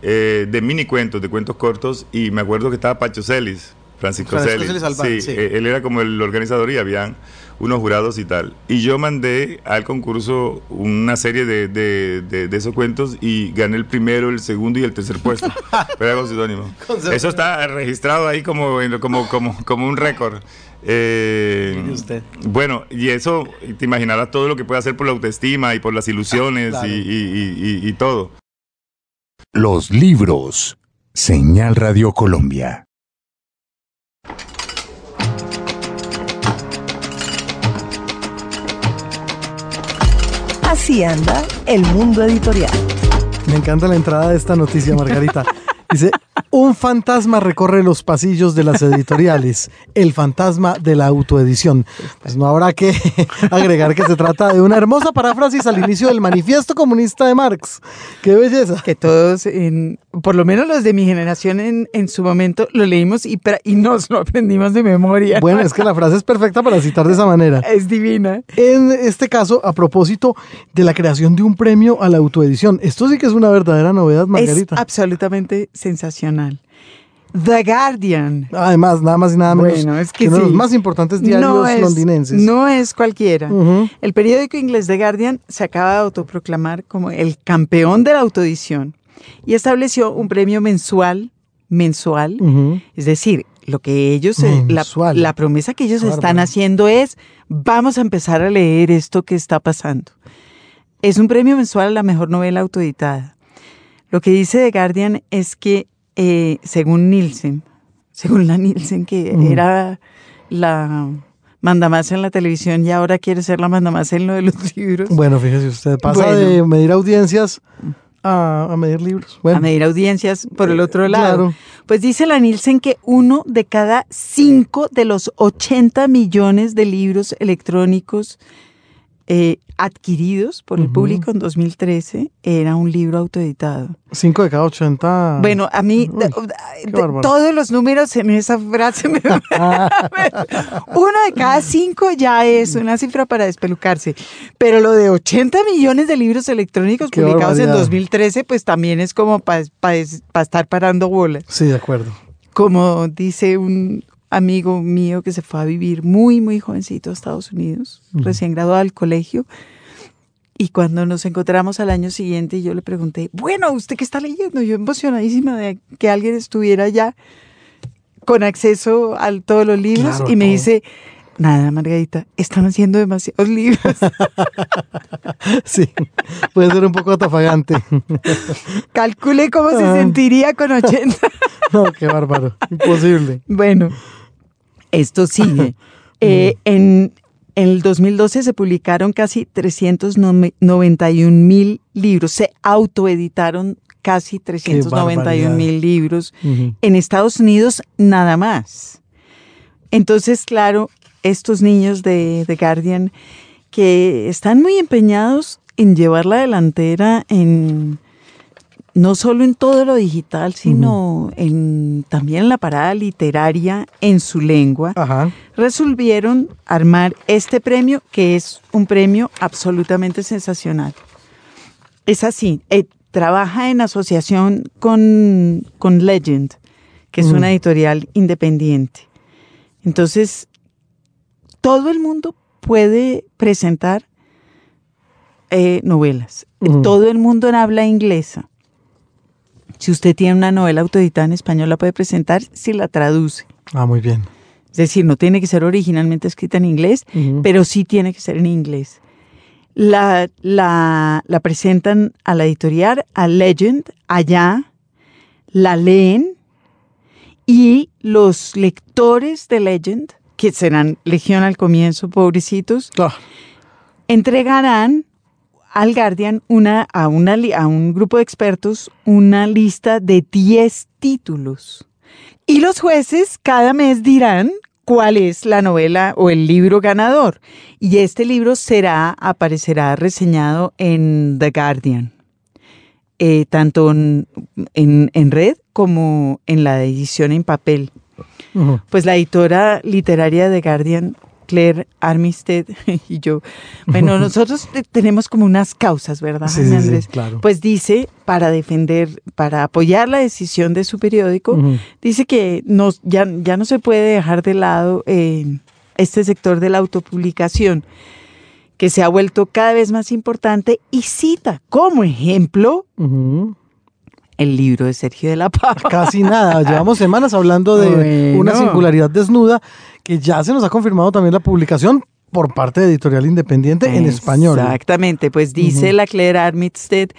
eh, de mini cuentos, de cuentos cortos, y me acuerdo que estaba Pacho Celis, Francisco, Francisco Celis. Celis Albán, sí, sí. él era como el organizador y habían unos jurados y tal. Y yo mandé al concurso una serie de, de- de- de esos cuentos y gané el primero, el segundo y el tercer puesto. *laughs* Era con seudónimo. Eso está registrado ahí como, como, como, como un récord. Eh, usted. bueno, y eso, te imaginarás todo lo que puede hacer por la autoestima y por las ilusiones Ah, claro. y, y- y- y- y todo. Los libros. Señal Radio Colombia. Así anda el mundo editorial. Me encanta la entrada de esta noticia, Margarita. *laughs* Dice, un fantasma recorre los pasillos de las editoriales, el fantasma de la autoedición. Pues no habrá que *laughs* agregar que se trata de una hermosa paráfrasis al inicio del manifiesto comunista de Marx. ¡Qué belleza! Que todos, en, por lo menos los de mi generación en, en su momento, lo leímos y nos lo aprendimos de memoria. Bueno, es que la frase es perfecta para citar de esa manera. Es divina. En este caso, a propósito de la creación de un premio a la autoedición. Esto sí que es una verdadera novedad, Margarita. Es absolutamente sensacional. The Guardian. Además, nada más y nada menos Bueno, es que uno de los sí. más importantes diarios no es, londinenses. No es cualquiera. El periódico inglés The Guardian se acaba de autoproclamar como el campeón de la autoedición y estableció un premio mensual, mensual, es decir, lo que ellos, la, la promesa que ellos están haciendo es, vamos a empezar a leer esto que está pasando. Es un premio mensual a la mejor novela autoeditada. Lo que dice The Guardian es que, eh, según Nielsen, según la Nielsen, que Ujú. era la mandamás en la televisión y ahora quiere ser la mandamás en lo de los *laughs* libros, Bueno, fíjese usted, pasa Bueno. de medir audiencias a, a medir libros. Bueno, a medir audiencias por el otro lado. claro. Pues dice la Nielsen que uno de cada cinco de los 80 millones de libros electrónicos eh, adquiridos por el público en 2013 era un libro autoeditado. 5 de cada 80. Bueno, a mí Uy, todos los números en esa frase me... *laughs* *laughs* Uno de cada cinco ya es una cifra para despelucarse. Pero lo de 80 millones de libros electrónicos Qué publicados en barbaridad. 2013, pues también es como para estar parando bolas. Sí, de acuerdo. Como dice un amigo mío que se fue a vivir muy, muy jovencito a Estados Unidos, recién graduado del colegio. Y cuando nos encontramos al año siguiente, yo le pregunté, bueno, ¿usted qué está leyendo? Yo emocionadísima de que alguien estuviera allá. con acceso a todos los libros Claro, y me todo. dice, nada, Margarita, están haciendo demasiados libros. *laughs* Sí, puede ser un poco atafagante. *laughs* Calcule cómo se Ah. sentiría con 80. *laughs* No, qué bárbaro. Imposible. Bueno, esto sigue. Eh, en, en el 2012 se publicaron casi 391 mil libros, se autoeditaron casi 391 mil libros. En Estados Unidos, nada más. Entonces, claro, estos niños de The Guardian que están muy empeñados en llevar la delantera en no solo en todo lo digital, sino en también en la parada literaria en su lengua, Ajá. resolvieron armar este premio que es un premio absolutamente sensacional. Es así, eh, trabaja en asociación con, con Legend, que es Mm. una editorial independiente. Entonces, todo el mundo puede presentar eh, novelas. Mm. Todo el mundo en habla inglesa. Si usted tiene una novela autoeditada en español, la puede presentar si la traduce. Ah, muy bien. Es decir, no tiene que ser originalmente escrita en inglés, Ujú. pero sí tiene que ser en inglés. La, la, la presentan a la editorial, a Legend, allá, la leen y los lectores de Legend, que serán legión al comienzo, pobrecitos, Ah, entregarán al Guardian una, a, una, li- a un grupo de expertos una lista de 10 títulos. Y los jueces cada mes dirán cuál es la novela o el libro ganador. Y este libro será, aparecerá reseñado en The Guardian, eh, tanto en, en- en red como en la edición en papel. Pues la editora literaria de Guardian, Claire Armistead *laughs* y yo, bueno, *laughs* nosotros te- tenemos como unas causas, ¿verdad, Sí, Jaime sí, sí, Andrés? claro. Pues dice, para defender, para apoyar la decisión de su periódico, dice que nos, ya, ya no se puede dejar de lado eh, este sector de la autopublicación, que se ha vuelto cada vez más importante y cita como ejemplo el libro de Sergio de la Pava. Casi nada. *laughs* Llevamos semanas hablando de Bueno. una singularidad desnuda que ya se nos ha confirmado también la publicación por parte de Editorial Independiente en español. Exactamente, pues dice la Claire Armistead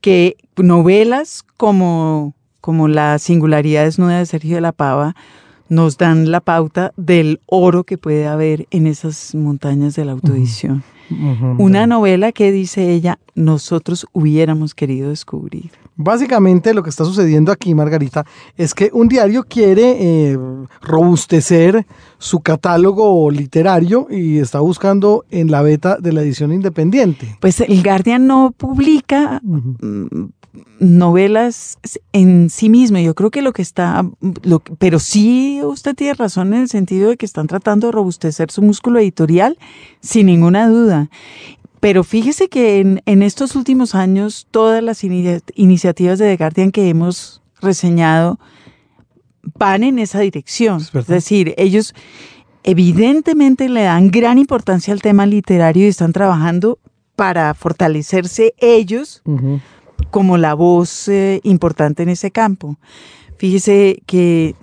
que novelas como, como La singularidad desnuda de Sergio de la Pava nos dan la pauta del oro que puede haber en esas montañas de la autoedición. Una novela que dice ella, nosotros hubiéramos querido descubrir. Básicamente lo que está sucediendo aquí, Margarita, es que un diario quiere eh, robustecer su catálogo literario y está buscando en la beta de la edición independiente. Pues el Guardian no publica mm, novelas en sí mismo. Yo creo que lo que está, lo pero sí usted tiene razón en el sentido de que están tratando de robustecer su músculo editorial, sin ninguna duda. Pero fíjese que en, en estos últimos años todas las ini- iniciativas de The Guardian que hemos reseñado van en esa dirección. Es decir, ellos evidentemente le dan gran importancia al tema literario y están trabajando para fortalecerse ellos como la voz eh, importante en ese campo. Fíjese que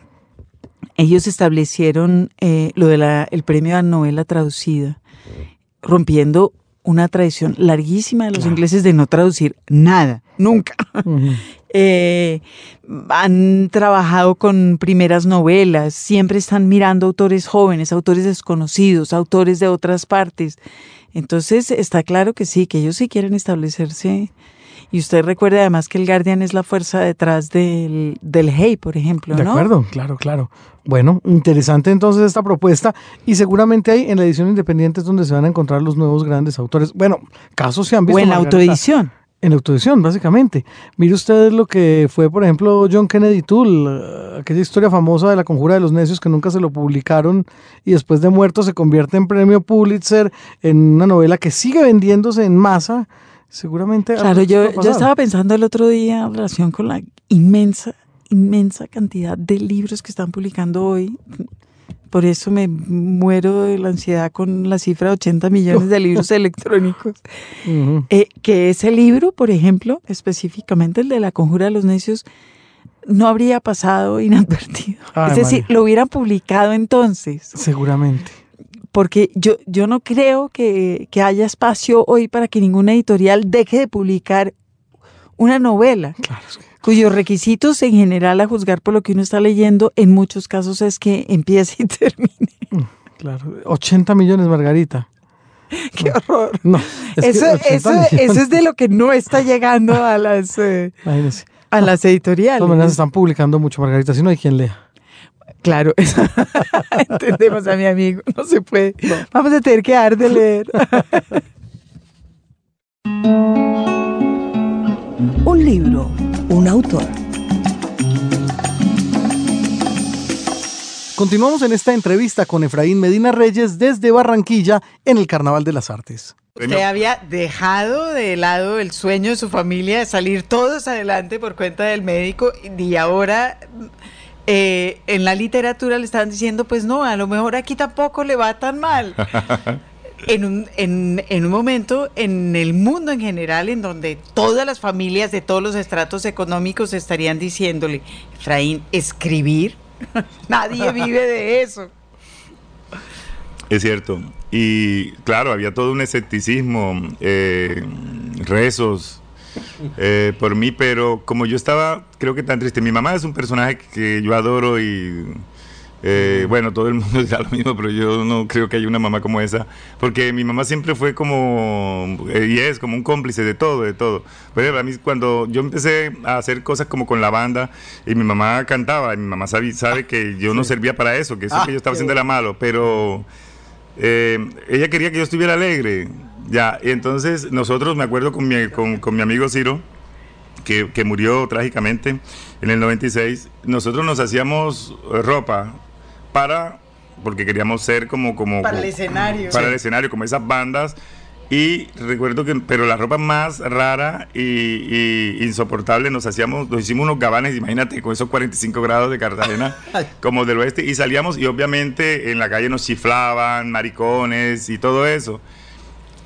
ellos establecieron eh, lo del el premio a novela traducida, rompiendo una tradición larguísima de los ingleses de no traducir nada, nunca. *laughs* Eh, han trabajado con primeras novelas, siempre están mirando autores jóvenes, autores desconocidos, autores de otras partes. Entonces está claro que sí, que ellos sí quieren establecerse. Y usted recuerde además que el Guardian es la fuerza detrás del, del Hey, por ejemplo, De ¿no? acuerdo, claro, claro. Bueno, interesante entonces esta propuesta y seguramente ahí en la edición independiente es donde se van a encontrar los nuevos grandes autores. Bueno, casos se han visto. O en la autoedición. En la autoedición, básicamente. Mire usted lo que fue, por ejemplo, John Kennedy Toole, eh, aquella historia famosa de la conjura de los necios que nunca se lo publicaron y después de muerto se convierte en premio Pulitzer en una novela que sigue vendiéndose en masa. Seguramente. Claro, yo, yo estaba pensando el otro día en relación con la inmensa, inmensa cantidad de libros que están publicando hoy. Por eso me muero de la ansiedad con la cifra de 80 millones de libros *laughs* electrónicos. Eh, que ese libro, por ejemplo, específicamente el de La Conjura de los Necios, no habría pasado inadvertido. Ay, es decir, María. lo hubieran publicado entonces. Seguramente. Porque yo, yo no creo que, que haya espacio hoy para que ninguna editorial deje de publicar una novela, Claro, cuyos requisitos en general, a juzgar por lo que uno está leyendo, en muchos casos es que empiece y *laughs* termine. claro. 80 millones, Margarita. *laughs* ¡Qué horror! *laughs* No, es Eso, 80 eso, eso es de lo que no está llegando a las, eh, a las De editoriales. todas maneras están publicando mucho, Margarita, si no hay quien lea. Claro, *laughs* entendemos a mi amigo, no se puede. Vamos a tener que dar de leer. *laughs* Un libro, un autor. Continuamos en esta entrevista con Efraín Medina Reyes desde Barranquilla en el Carnaval de las Artes. Usted había dejado de lado el sueño de su familia de salir todos adelante por cuenta del médico y ahora eh, en la literatura le estaban diciendo, pues no, a lo mejor aquí tampoco le va tan mal. *laughs* En un, en, en un momento en el mundo en general en donde todas las familias de todos los estratos económicos estarían diciéndole, Efraín, escribir, *laughs* nadie vive de eso. Es cierto. Y claro, había todo un escepticismo, eh, rezos eh, por mí, pero como yo estaba, creo que tan triste. Mi mamá es un personaje que yo adoro y, eh, bueno, todo el mundo *laughs* dirá lo mismo, pero yo no creo que haya una mamá como esa, porque mi mamá siempre fue como, eh, y es como un cómplice de todo, de todo. Pero a mí cuando yo empecé a hacer cosas como con la banda y mi mamá cantaba, y mi mamá sabe, sabe que yo no servía para eso, que eso Ah, que yo estaba haciendo era malo, pero eh, ella quería que yo estuviera alegre. Ya, y entonces nosotros, me acuerdo con mi, con, con mi amigo Ciro, que, que murió trágicamente en el 96, nosotros nos hacíamos ropa para, porque queríamos ser como... como Para el como- escenario. Para el escenario, como esas bandas. Y recuerdo que, pero la ropa más rara y, y insoportable nos hacíamos, nos hicimos unos gabanes, imagínate, con esos 45 grados de Cartagena, *laughs* como del oeste, y salíamos y obviamente en la calle nos chiflaban, maricones y todo eso.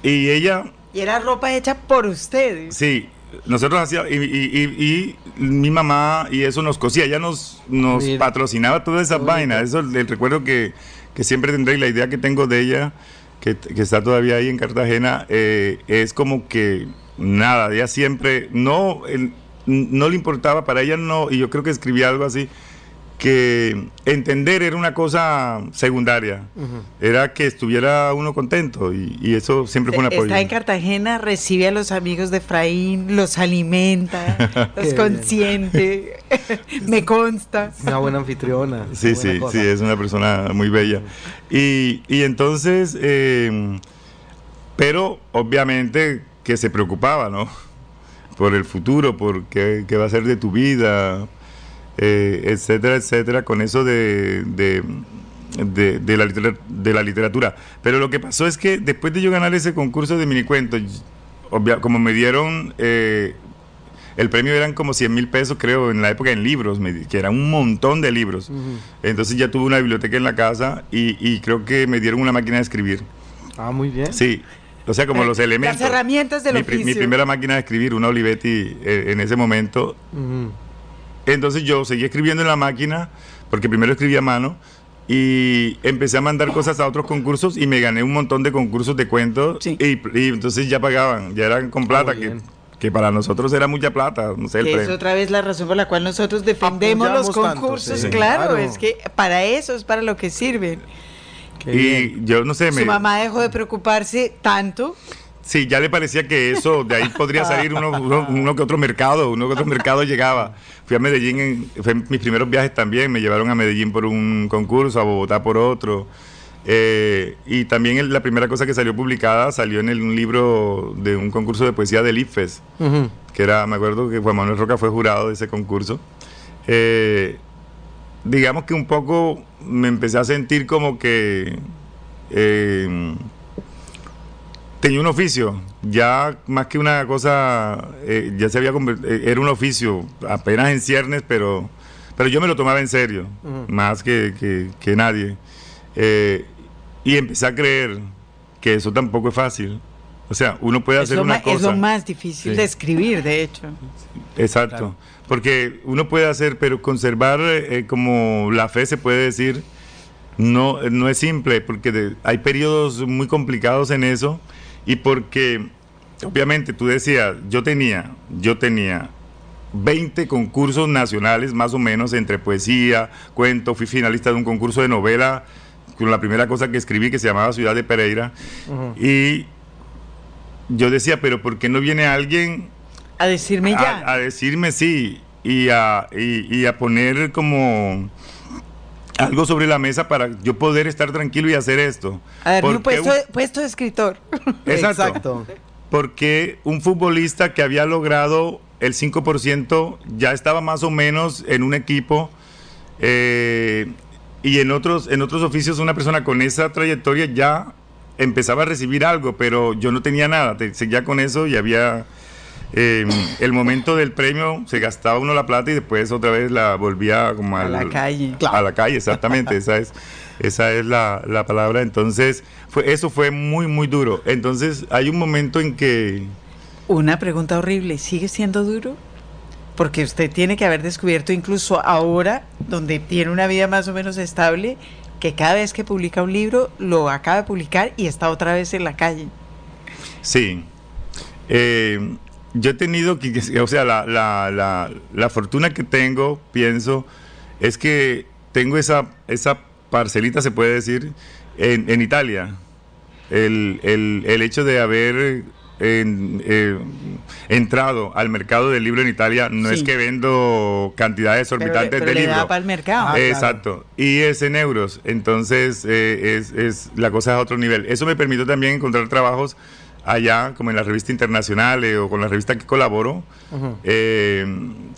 Y ella, Y era ropa hecha por ustedes. sí, nosotros hacíamos, y, y- y- y mi mamá y eso nos cosía, ella nos, nos Mira. patrocinaba todas esas vainas, eso el recuerdo que, que siempre tendré y la idea que tengo de ella, que, que está todavía ahí en Cartagena, eh, es como que nada, ella siempre, no, el- no le importaba, para ella no, y yo creo que escribía algo así, que entender era una cosa secundaria, era que estuviera uno contento y, y eso siempre fue un apoyo. Está en Cartagena, recibe a los amigos de Efraín, los alimenta, *laughs* los consiente, *laughs* me consta. Una buena anfitriona. Sí, buena sí, cosa. sí, es una persona muy bella. Y, y entonces, eh, pero obviamente que se preocupaba, ¿no? *laughs* Por el futuro, por qué, qué va a ser de tu vida, eh, etcétera, etcétera, con eso de, de, de- de la de la literatura. Pero lo que pasó es que después de yo ganar ese concurso de minicuentos, obvia- como me dieron... eh, el premio eran como 100 mil pesos, creo, en la época en libros, me que era un montón de libros. Entonces ya tuve una biblioteca en la casa y, y creo que me dieron una máquina de escribir. Ah, muy bien. Sí, o sea, como los elementos. Las herramientas del mi, pri- mi oficio. primera máquina de escribir, una Olivetti, eh, en ese momento. Ujú. Entonces yo seguí escribiendo en la máquina, porque primero escribía a mano, y empecé a mandar cosas a otros concursos y me gané un montón de concursos de cuentos. Sí. Y, y entonces ya pagaban, ya eran con plata, que, para nosotros era mucha plata, no sé, el Que es otra vez la razón por la cual nosotros defendemos los tanto, concursos. sí. claro, Claro. es que para eso es para lo que sirven. Qué bien. Y yo no sé, Su me, mamá dejó de preocuparse tanto. Sí, ya le parecía que eso, de ahí podría salir uno, uno, uno que otro mercado, uno que otro mercado llegaba. Fui a Medellín, en, fue en mis primeros viajes también, me llevaron a Medellín por un concurso, a Bogotá por otro. Eh, y también el- la primera cosa que salió publicada salió en el- un libro de un concurso de poesía del IFES, que era, me acuerdo que Juan Manuel Roca fue jurado de ese concurso. Eh, digamos que un poco me empecé a sentir como que eh, tenía un oficio, ya más que una cosa, eh, ya se había convertido, era un oficio, apenas en ciernes, pero, pero yo me lo tomaba en serio, más que, que- que nadie. Eh, y empecé a creer que eso tampoco es fácil O sea, uno puede Es hacer lo, una ma- cosa. es lo más difícil Sí. de escribir, de hecho. Exacto. Porque uno puede hacer, pero conservar eh, como la fe se puede decir, no, no es simple, porque de- hay periodos muy complicados en eso y porque, obviamente, tú decías, yo tenía, yo tenía 20 concursos nacionales más o menos entre poesía, cuento, fui finalista de un concurso de novela con la primera cosa que escribí que se llamaba Ciudad de Pereira y yo decía, pero ¿por qué no viene alguien A decirme ya. a, a decirme sí y a, y, y a poner como algo sobre la mesa para yo poder estar tranquilo y hacer esto. a ver, un Porque puesto, de- puesto de escritor. *laughs* Exacto. Porque un futbolista que había logrado el 5% ya estaba más o menos en un equipo eh, y en otros, en otros oficios una persona con esa trayectoria ya empezaba a recibir algo, pero yo no tenía nada, te- seguía con eso y había eh, el momento del premio, se gastaba uno la plata y después otra vez la volvía como A la calle. a la calle, exactamente, esa es, esa es la, la palabra. Entonces, fue, eso fue muy, muy duro. Entonces, hay un momento en que, Una pregunta horrible, ¿sigue siendo duro? Porque usted tiene que haber descubierto incluso ahora, donde tiene una vida más o menos estable, que cada vez que publica un libro lo acaba de publicar y está otra vez en la calle. sí, eh, yo he tenido que, o sea, la, la, la, la fortuna que tengo, pienso, es que tengo esa, esa parcelita, se puede decir, en, en Italia. El, el, el hecho de haber en- eh, entrado al mercado del libro en Italia no Sí. es que vendo cantidades Pero, exorbitantes pero de le libros. da para el mercado. Ah, claro. Exacto. Y es en euros. Entonces, eh, es, es- la cosa es a otro nivel. Eso me permitió también encontrar trabajos allá, como en la revista internacional o con la revista que colaboro, eh,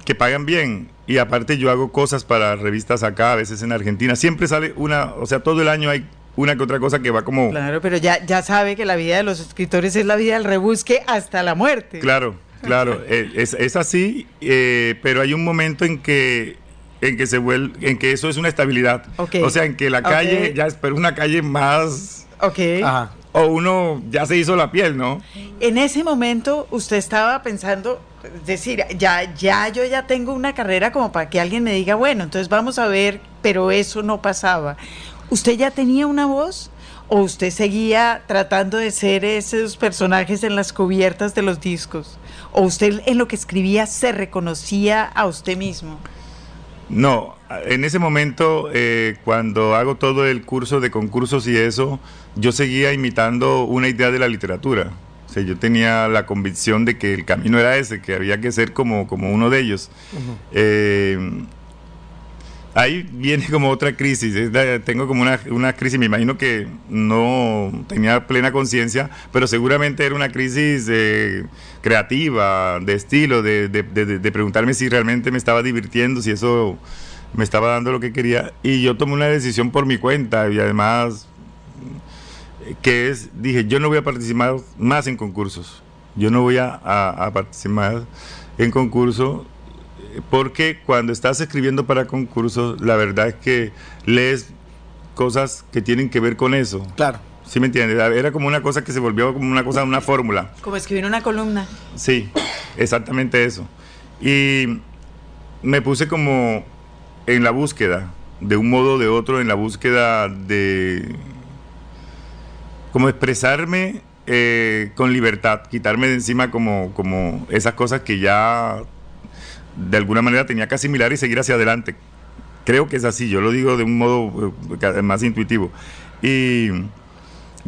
que pagan bien. Y aparte yo hago cosas para revistas acá, a veces en Argentina. Siempre sale una, o sea, todo el año hay una que otra cosa que va como... Claro, pero ya, ya sabe que la vida de los escritores es la vida del rebusque hasta la muerte. Claro, claro, *laughs* eh, es, es así, eh, pero hay un momento en que en que se vuelve, en que eso es una estabilidad. O sea, en que la calle ya es pero una calle más Ok. Ajá. O uno ya se hizo la piel, ¿no? En ese momento usted estaba pensando, es decir, ya, ya yo ya tengo una carrera como para que alguien me diga, bueno, entonces vamos a ver, pero eso no pasaba. ¿Usted ya tenía una voz? ¿O usted seguía tratando de ser esos personajes en las cubiertas de los discos? ¿O usted en lo que escribía se reconocía a usted mismo? No, en ese momento, eh, cuando hago todo el curso de concursos y eso, yo seguía imitando una idea de la literatura. O sea, yo tenía la convicción de que el camino era ese, que había que ser como, como uno de ellos. Eh, ahí viene como otra crisis. tengo como una, una crisis, me imagino que no tenía plena conciencia, pero seguramente era una crisis eh, creativa, de estilo, de, de- de- de preguntarme si realmente me estaba divirtiendo, si eso me estaba dando lo que quería. Y yo tomé una decisión por mi cuenta y además que es, dije, yo no voy a participar más en concursos. Yo no voy a, a- a participar en concursos porque cuando estás escribiendo para concursos, la verdad es que lees cosas que tienen que ver con eso. Claro. ¿Sí me entiendes? Era como una cosa que se volvió como una cosa, una fórmula. Como escribir una columna. Sí, exactamente eso. Y me puse como en la búsqueda, de un modo o de otro, en la búsqueda de como expresarme eh, con libertad, quitarme de encima como, como esas cosas que ya de alguna manera tenía que asimilar y seguir hacia adelante. Creo que es así, yo lo digo de un modo eh, más intuitivo. Y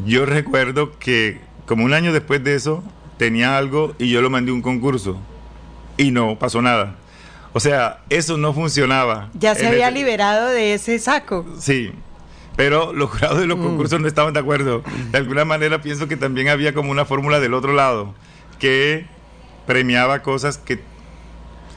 yo recuerdo que como un año después de eso tenía algo y yo lo mandé a un concurso y no pasó nada. O sea, eso no funcionaba. Ya se había liberado de ese saco. Sí, pero los jurados de los concursos no estaban de acuerdo. De alguna manera pienso que también había como una fórmula del otro lado que premiaba cosas que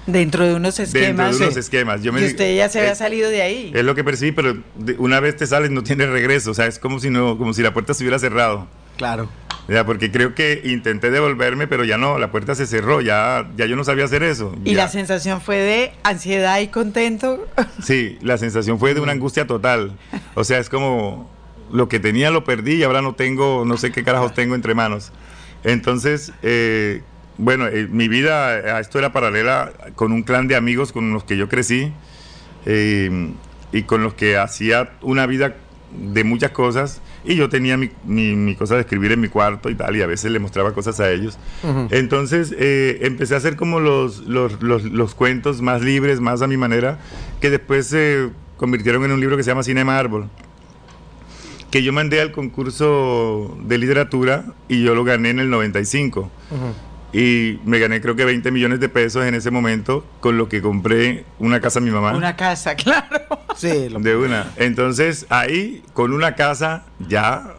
Dentro de unos dentro esquemas. de unos eh, esquemas. Yo me y usted ya se había es- salido de ahí. Es lo que percibí, pero una vez te sales no tienes regreso. O sea, es como si no, como si la puerta se hubiera cerrado. Claro. Ya, porque creo que intenté devolverme, pero ya no, la puerta se cerró, ya, ya yo no sabía hacer eso. Y ya. la sensación fue de ansiedad y contento. *laughs* Sí, la sensación fue de una angustia total. O sea, es como lo que tenía lo perdí y ahora no tengo, no sé qué carajos tengo entre manos. Entonces, eh, bueno, eh, mi vida a esto era paralela con un clan de amigos con los que yo crecí eh, y con los que hacía una vida de muchas cosas y yo tenía mi, mi, mi cosa de escribir en mi cuarto y tal y a veces le mostraba cosas a ellos. Entonces eh, empecé a hacer como los, los, los, los cuentos más libres, más a mi manera, que después se convirtieron en un libro que se llama Cinema Árbol que yo mandé al concurso de literatura y yo lo gané en el 95. Y me gané creo que 20 millones de pesos en ese momento, con lo que compré una casa a mi mamá. Una casa, *laughs* claro. Sí, lo- De una. Entonces, ahí, con una casa, ya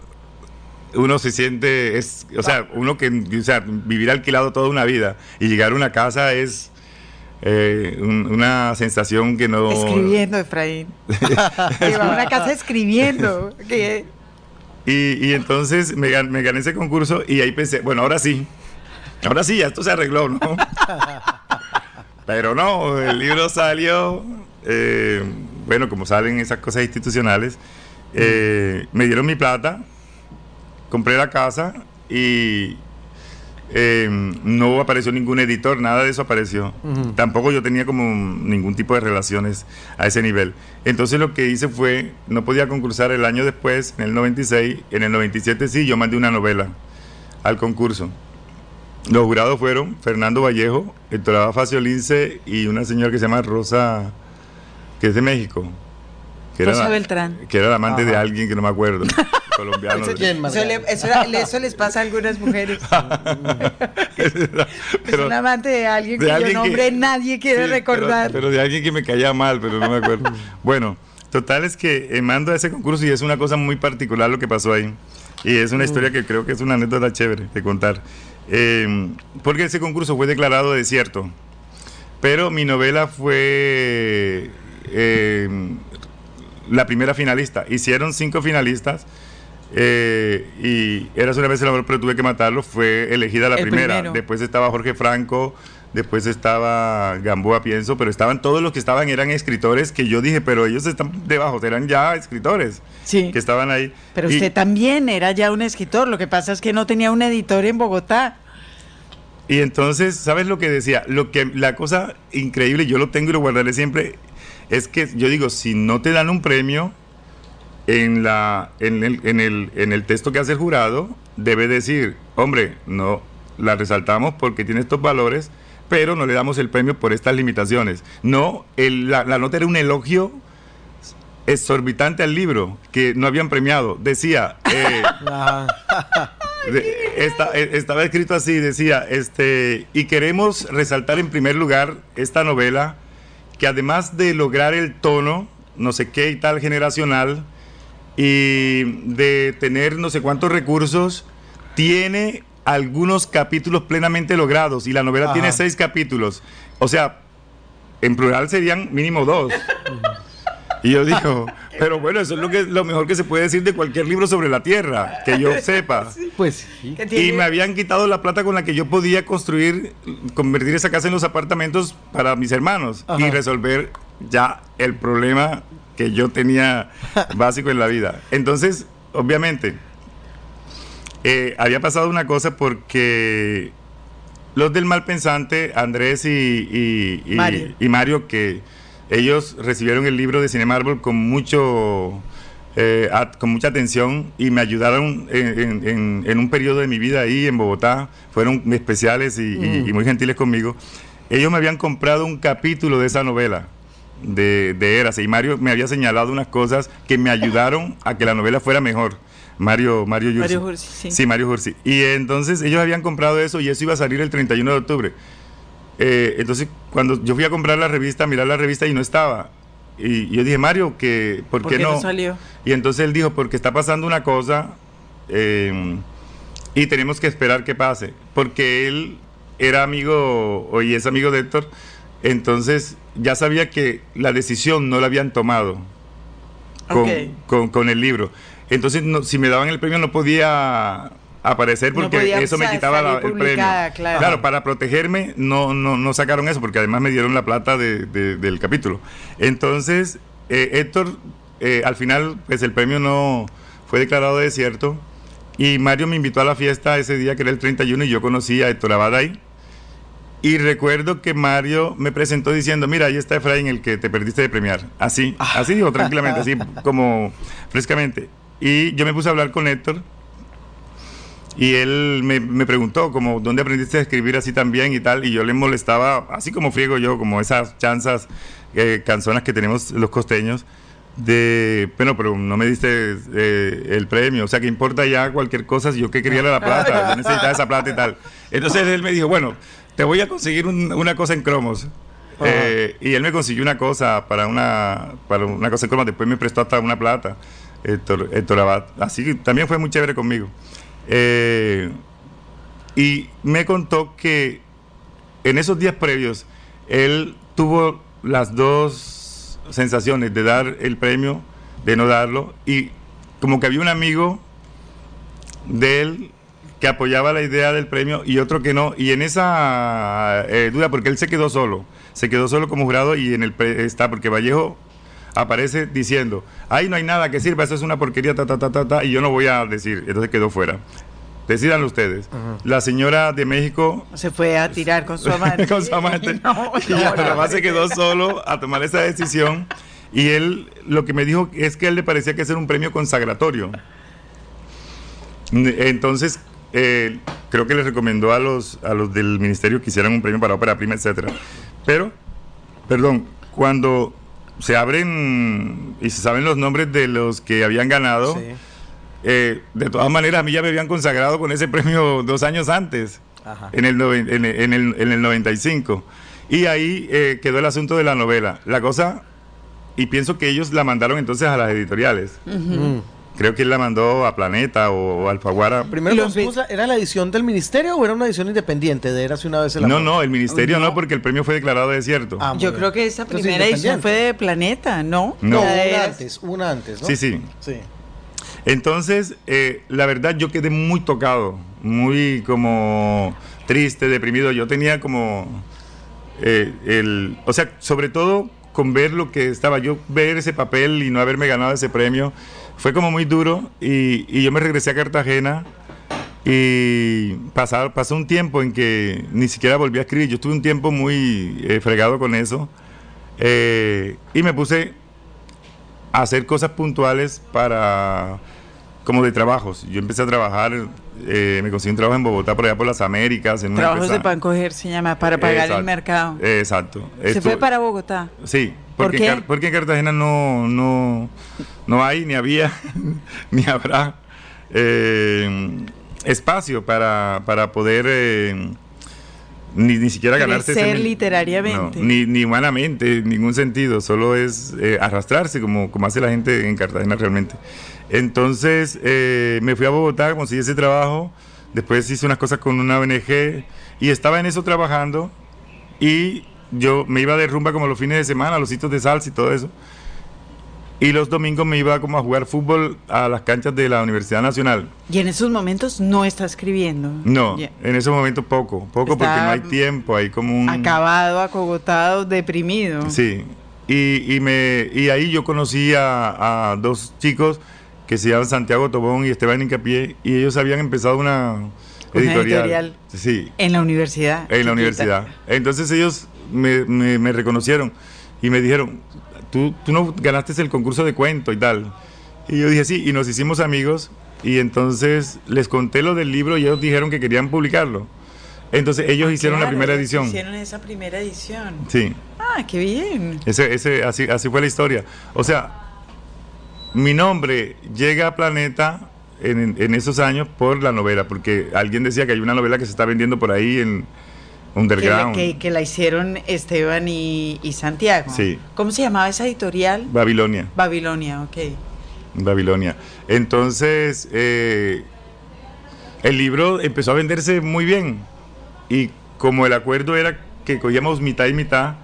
uno se siente, es, o sea, uno que, o sea, vivir alquilado toda una vida y llegar a una casa es eh, un- una sensación que no... Escribiendo, Efraín. que va a una casa escribiendo. Que Y, y entonces me, gan- me gané ese concurso y ahí pensé, bueno, ahora sí, ahora sí, ya esto se arregló, ¿no? *laughs* Pero no, el libro salió, eh, bueno, como salen esas cosas institucionales, eh, me dieron mi plata, compré la casa y eh, no apareció ningún editor, nada de eso apareció. Tampoco yo tenía como ningún tipo de relaciones a ese nivel. Entonces lo que hice fue, no podía concursar el año después, en el 96, en el 97 sí, yo mandé una novela al concurso. Los jurados fueron Fernando Vallejo, Héctor Facio Lince y una señora que se llama Rosa, que es de México. Que Rosa la, Beltrán. Que era la amante de Ajá. alguien que no me acuerdo, *laughs* colombiano. ¿Quién, eso, Margarita? le- eso era- eso les pasa a algunas mujeres. *laughs* es Pero- un amante de alguien de cuyo alguien que- nombre nadie quiere Sí, recordar. Pero, pero de alguien que me caía mal, pero no me acuerdo. *laughs* bueno, total es que eh, mando a ese concurso y es una cosa muy particular lo que pasó ahí. Y es una historia que creo que es una anécdota chévere de contar. Eh, porque ese concurso fue declarado desierto. Pero mi novela fue eh, la primera finalista. Hicieron cinco finalistas. eh, y eras una vez el amor, pero tuve que matarlo. Fue elegida la El primera. primero. Después estaba Jorge Franco, después estaba Gamboa, pienso, pero estaban todos los que estaban, eran escritores que yo dije, pero ellos están debajo, eran ya escritores Sí. que estaban ahí. Pero Y- usted también era ya un escritor. Lo que pasa es que no tenía un editor en Bogotá. Y entonces, ¿sabes lo que decía? Lo que la cosa increíble, yo lo tengo y lo guardaré siempre, es que yo digo, si no te dan un premio en la en el, en el, en el texto que hace el jurado, debe decir, hombre, no la resaltamos porque tiene estos valores, pero no le damos el premio por estas limitaciones. No, el- la, la nota era un elogio exorbitante al libro que no habían premiado. Decía, eh, *laughs* esta- eh, estaba escrito así, decía, este, y queremos resaltar en primer lugar esta novela, que además de lograr el tono, no sé qué y tal generacional, y de tener no sé cuántos recursos, tiene algunos capítulos plenamente logrados, y la novela Ajá. tiene seis capítulos. O sea, en plural serían mínimo dos. Y yo digo, pero bueno, eso es lo, que, lo mejor que se puede decir de cualquier libro sobre la Tierra, que yo *laughs* sepa. Pues sí. Y me habían quitado la plata con la que yo podía construir, convertir esa casa en los apartamentos para mis hermanos Ajá. y resolver ya el problema que yo tenía *laughs* básico en la vida. Entonces, obviamente, eh, había pasado una cosa porque los del Malpensante, Andrés y, y- y- Mario. y Mario, que ellos recibieron el libro de Cinema Árbol con mucho eh, con mucha atención y me ayudaron en, en- en- en un periodo de mi vida ahí en Bogotá. Fueron especiales y, y- y muy gentiles conmigo. Ellos me habían comprado un capítulo de esa novela de, de Eras y Mario me había señalado unas cosas que me ayudaron a que la novela fuera mejor. Mario, Mario Yursi. Mario Jursi, sí. Sí, Mario Jursi. Y entonces ellos habían comprado eso y eso iba a salir el 31 de octubre. Eh, entonces, cuando yo fui a comprar la revista, a mirar la revista y no estaba. Y yo dije, Mario, que, ¿por, ¿Por qué qué no no? salió? Y entonces él dijo, porque está pasando una cosa eh, y tenemos que esperar que pase. Porque él era amigo, o y es amigo de Héctor, entonces ya sabía que la decisión no la habían tomado con- con el libro. Entonces, no- si me daban el premio no podía aparecer No porque podía eso me quitaba la- el premio. claro. para protegerme no, no, no sacaron eso porque además me dieron la plata de- de- del capítulo. Entonces, eh, Héctor, eh, al final, pues el premio no fue declarado desierto Y Mario me invitó a la fiesta ese día, que era el 31, y yo conocí a Héctor Abad ahí. Y recuerdo que Mario me presentó diciendo, mira, ahí está Efraín, el que te perdiste de premiar. Así, así dijo, tranquilamente, así *laughs* como frescamente. Y yo me puse a hablar con Héctor. Y él me, me preguntó, como, ¿dónde aprendiste a escribir así también y tal? Y yo le molestaba, así como friego yo, como esas chanzas, eh, canzonas que tenemos los costeños de, bueno, pero no me diste eh, el premio, o sea, que importa ya cualquier cosa, si yo que quería era la plata, yo necesitaba esa plata y tal. Entonces él me dijo, bueno, te voy a conseguir un- una cosa en cromos. Eh, y él me consiguió una cosa para una, para una cosa en cromos, después me prestó hasta una plata, Héctor, Héctor Abad. Así que también fue muy chévere conmigo. Eh, y me contó que en esos días previos él tuvo las dos sensaciones de dar el premio, de no darlo, y como que había un amigo de él que apoyaba la idea del premio y otro que no, y en esa eh, duda, porque él se quedó solo, se quedó solo como jurado y en el pre- está, porque Vallejo aparece diciendo, ahí no hay nada que sirva, eso es una porquería, ta, ta, ta, ta, ta, y yo no voy a decir, entonces quedó fuera. Decidan ustedes. La señora de México Se fue a tirar con su amante. *laughs* con su amante. *laughs* No, *laughs* y no, se quedó solo a tomar esa decisión. Y él lo que me dijo es que a él le parecía que era un premio consagratorio. Entonces, eh, creo que les recomendó a los, a los del ministerio que hicieran un premio para ópera prima, etcétera. Pero, perdón, cuando se abren y se saben los nombres de los que habían ganado, Sí. eh, de todas maneras a mí ya me habían consagrado con ese premio dos años antes, Ajá. en el, en, el- en el, en el 95. Y ahí eh, quedó el asunto de la novela. La cosa, y pienso que ellos la mandaron entonces a las editoriales. Mm. Creo que él la mandó a Planeta o, o Alfaguara. Primero, la- ¿era la edición del ministerio o era una edición independiente de Érase una vez el No, amor? no, el ministerio no, No. porque el premio fue declarado desierto. Ah, Yo bien. creo que esa Entonces, primera edición fue de Planeta, ¿no? No. No, una antes, una antes, ¿no? Sí, sí. Sí. Entonces, eh, la verdad, yo quedé muy tocado, muy como triste, deprimido. Yo tenía como eh, el, o sea, sobre todo con ver lo que estaba yo, ver ese papel y no haberme ganado ese premio, fue como muy duro. Y, y yo me regresé a Cartagena y pasar, pasó un tiempo en que ni siquiera volví a escribir. Yo estuve un tiempo muy eh, fregado con eso eh, y me puse a hacer cosas puntuales para como de trabajos. Yo empecé a trabajar, eh, me conseguí un trabajo en Bogotá por allá por las Américas. En una Trabajos de pan coger se llama, para pagar el mercado. Exacto. se Esto- fue para Bogotá. Sí, ¿Por porque, qué? En Car- porque en Cartagena no, no, no hay, ni había, *laughs* ni habrá eh, espacio para, para poder eh, ni, ni siquiera ganarse mil- literariamente. no, ni, ni humanamente, en ningún sentido, solo es eh, arrastrarse como, como hace la gente en Cartagena realmente. Entonces eh, me fui a Bogotá, conseguí ese trabajo, después hice unas cosas con una ONG y estaba en eso trabajando y yo me iba de rumba como los fines de semana, a los sitios de salsa y todo eso. Y los domingos me iba como a jugar fútbol a las canchas de la Universidad Nacional. Y en esos momentos no está escribiendo. No, en ese momento poco, poco porque no hay tiempo, hay como un... Acabado, acogotado, deprimido. Sí, y, y, me, y ahí yo conocí a, a dos chicos que se llaman Santiago Tobón y Esteban Incapié, y ellos habían empezado una editorial. editorial. Sí, En la universidad. en chiquita. la universidad. Entonces ellos me, me- me reconocieron y me dijeron, ¿Tú, tú no ganaste el concurso de cuento y tal. Y yo dije, sí, y nos hicimos amigos, y entonces les conté lo del libro y ellos dijeron que querían publicarlo. Entonces ellos hicieron la primera edición. Hicieron esa primera edición. Sí. Ah, qué bien. Ese, ese, así, así fue la historia. O sea, mi nombre llega a Planeta en, en esos años por la novela, porque alguien decía que hay una novela que se está vendiendo por ahí en Underground. que- que la hicieron Esteban y, y Santiago. Sí. ¿Cómo se llamaba esa editorial? Babilonia. Babilonia, ok. Babilonia. Entonces, eh, el libro empezó a venderse muy bien. Y como el acuerdo era que cogíamos mitad y mitad,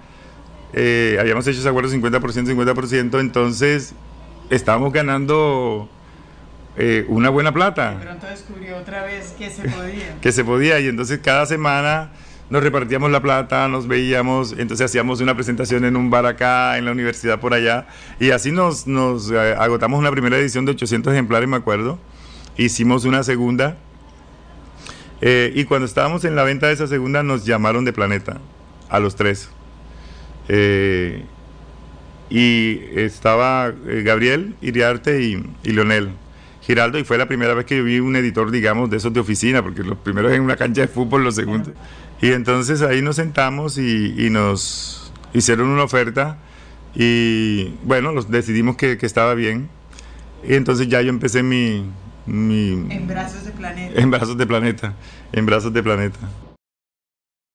eh, habíamos hecho ese acuerdo 50%, 50%, entonces estábamos ganando eh, una buena plata pronto descubrió otra vez que se podía. *laughs* que se podía y entonces cada semana nos repartíamos la plata, nos veíamos, entonces hacíamos una presentación en un bar acá, en la universidad por allá y así nos, nos eh, agotamos una primera edición de 800 ejemplares, me acuerdo, hicimos una segunda. Eh, y cuando estábamos en la venta de esa segunda nos llamaron de Planeta, a los tres. Eh, y estaba eh, Gabriel Iriarte y, y, Leonel Giraldo, y fue la primera vez que yo vi un editor, digamos, de esos de oficina, porque los primeros en una cancha de fútbol, los segundos. Y entonces ahí nos sentamos y, y nos hicieron una oferta y bueno, los decidimos que, que, estaba bien. Y entonces ya yo empecé mi, mi... En brazos de planeta. En brazos de planeta, en brazos de planeta.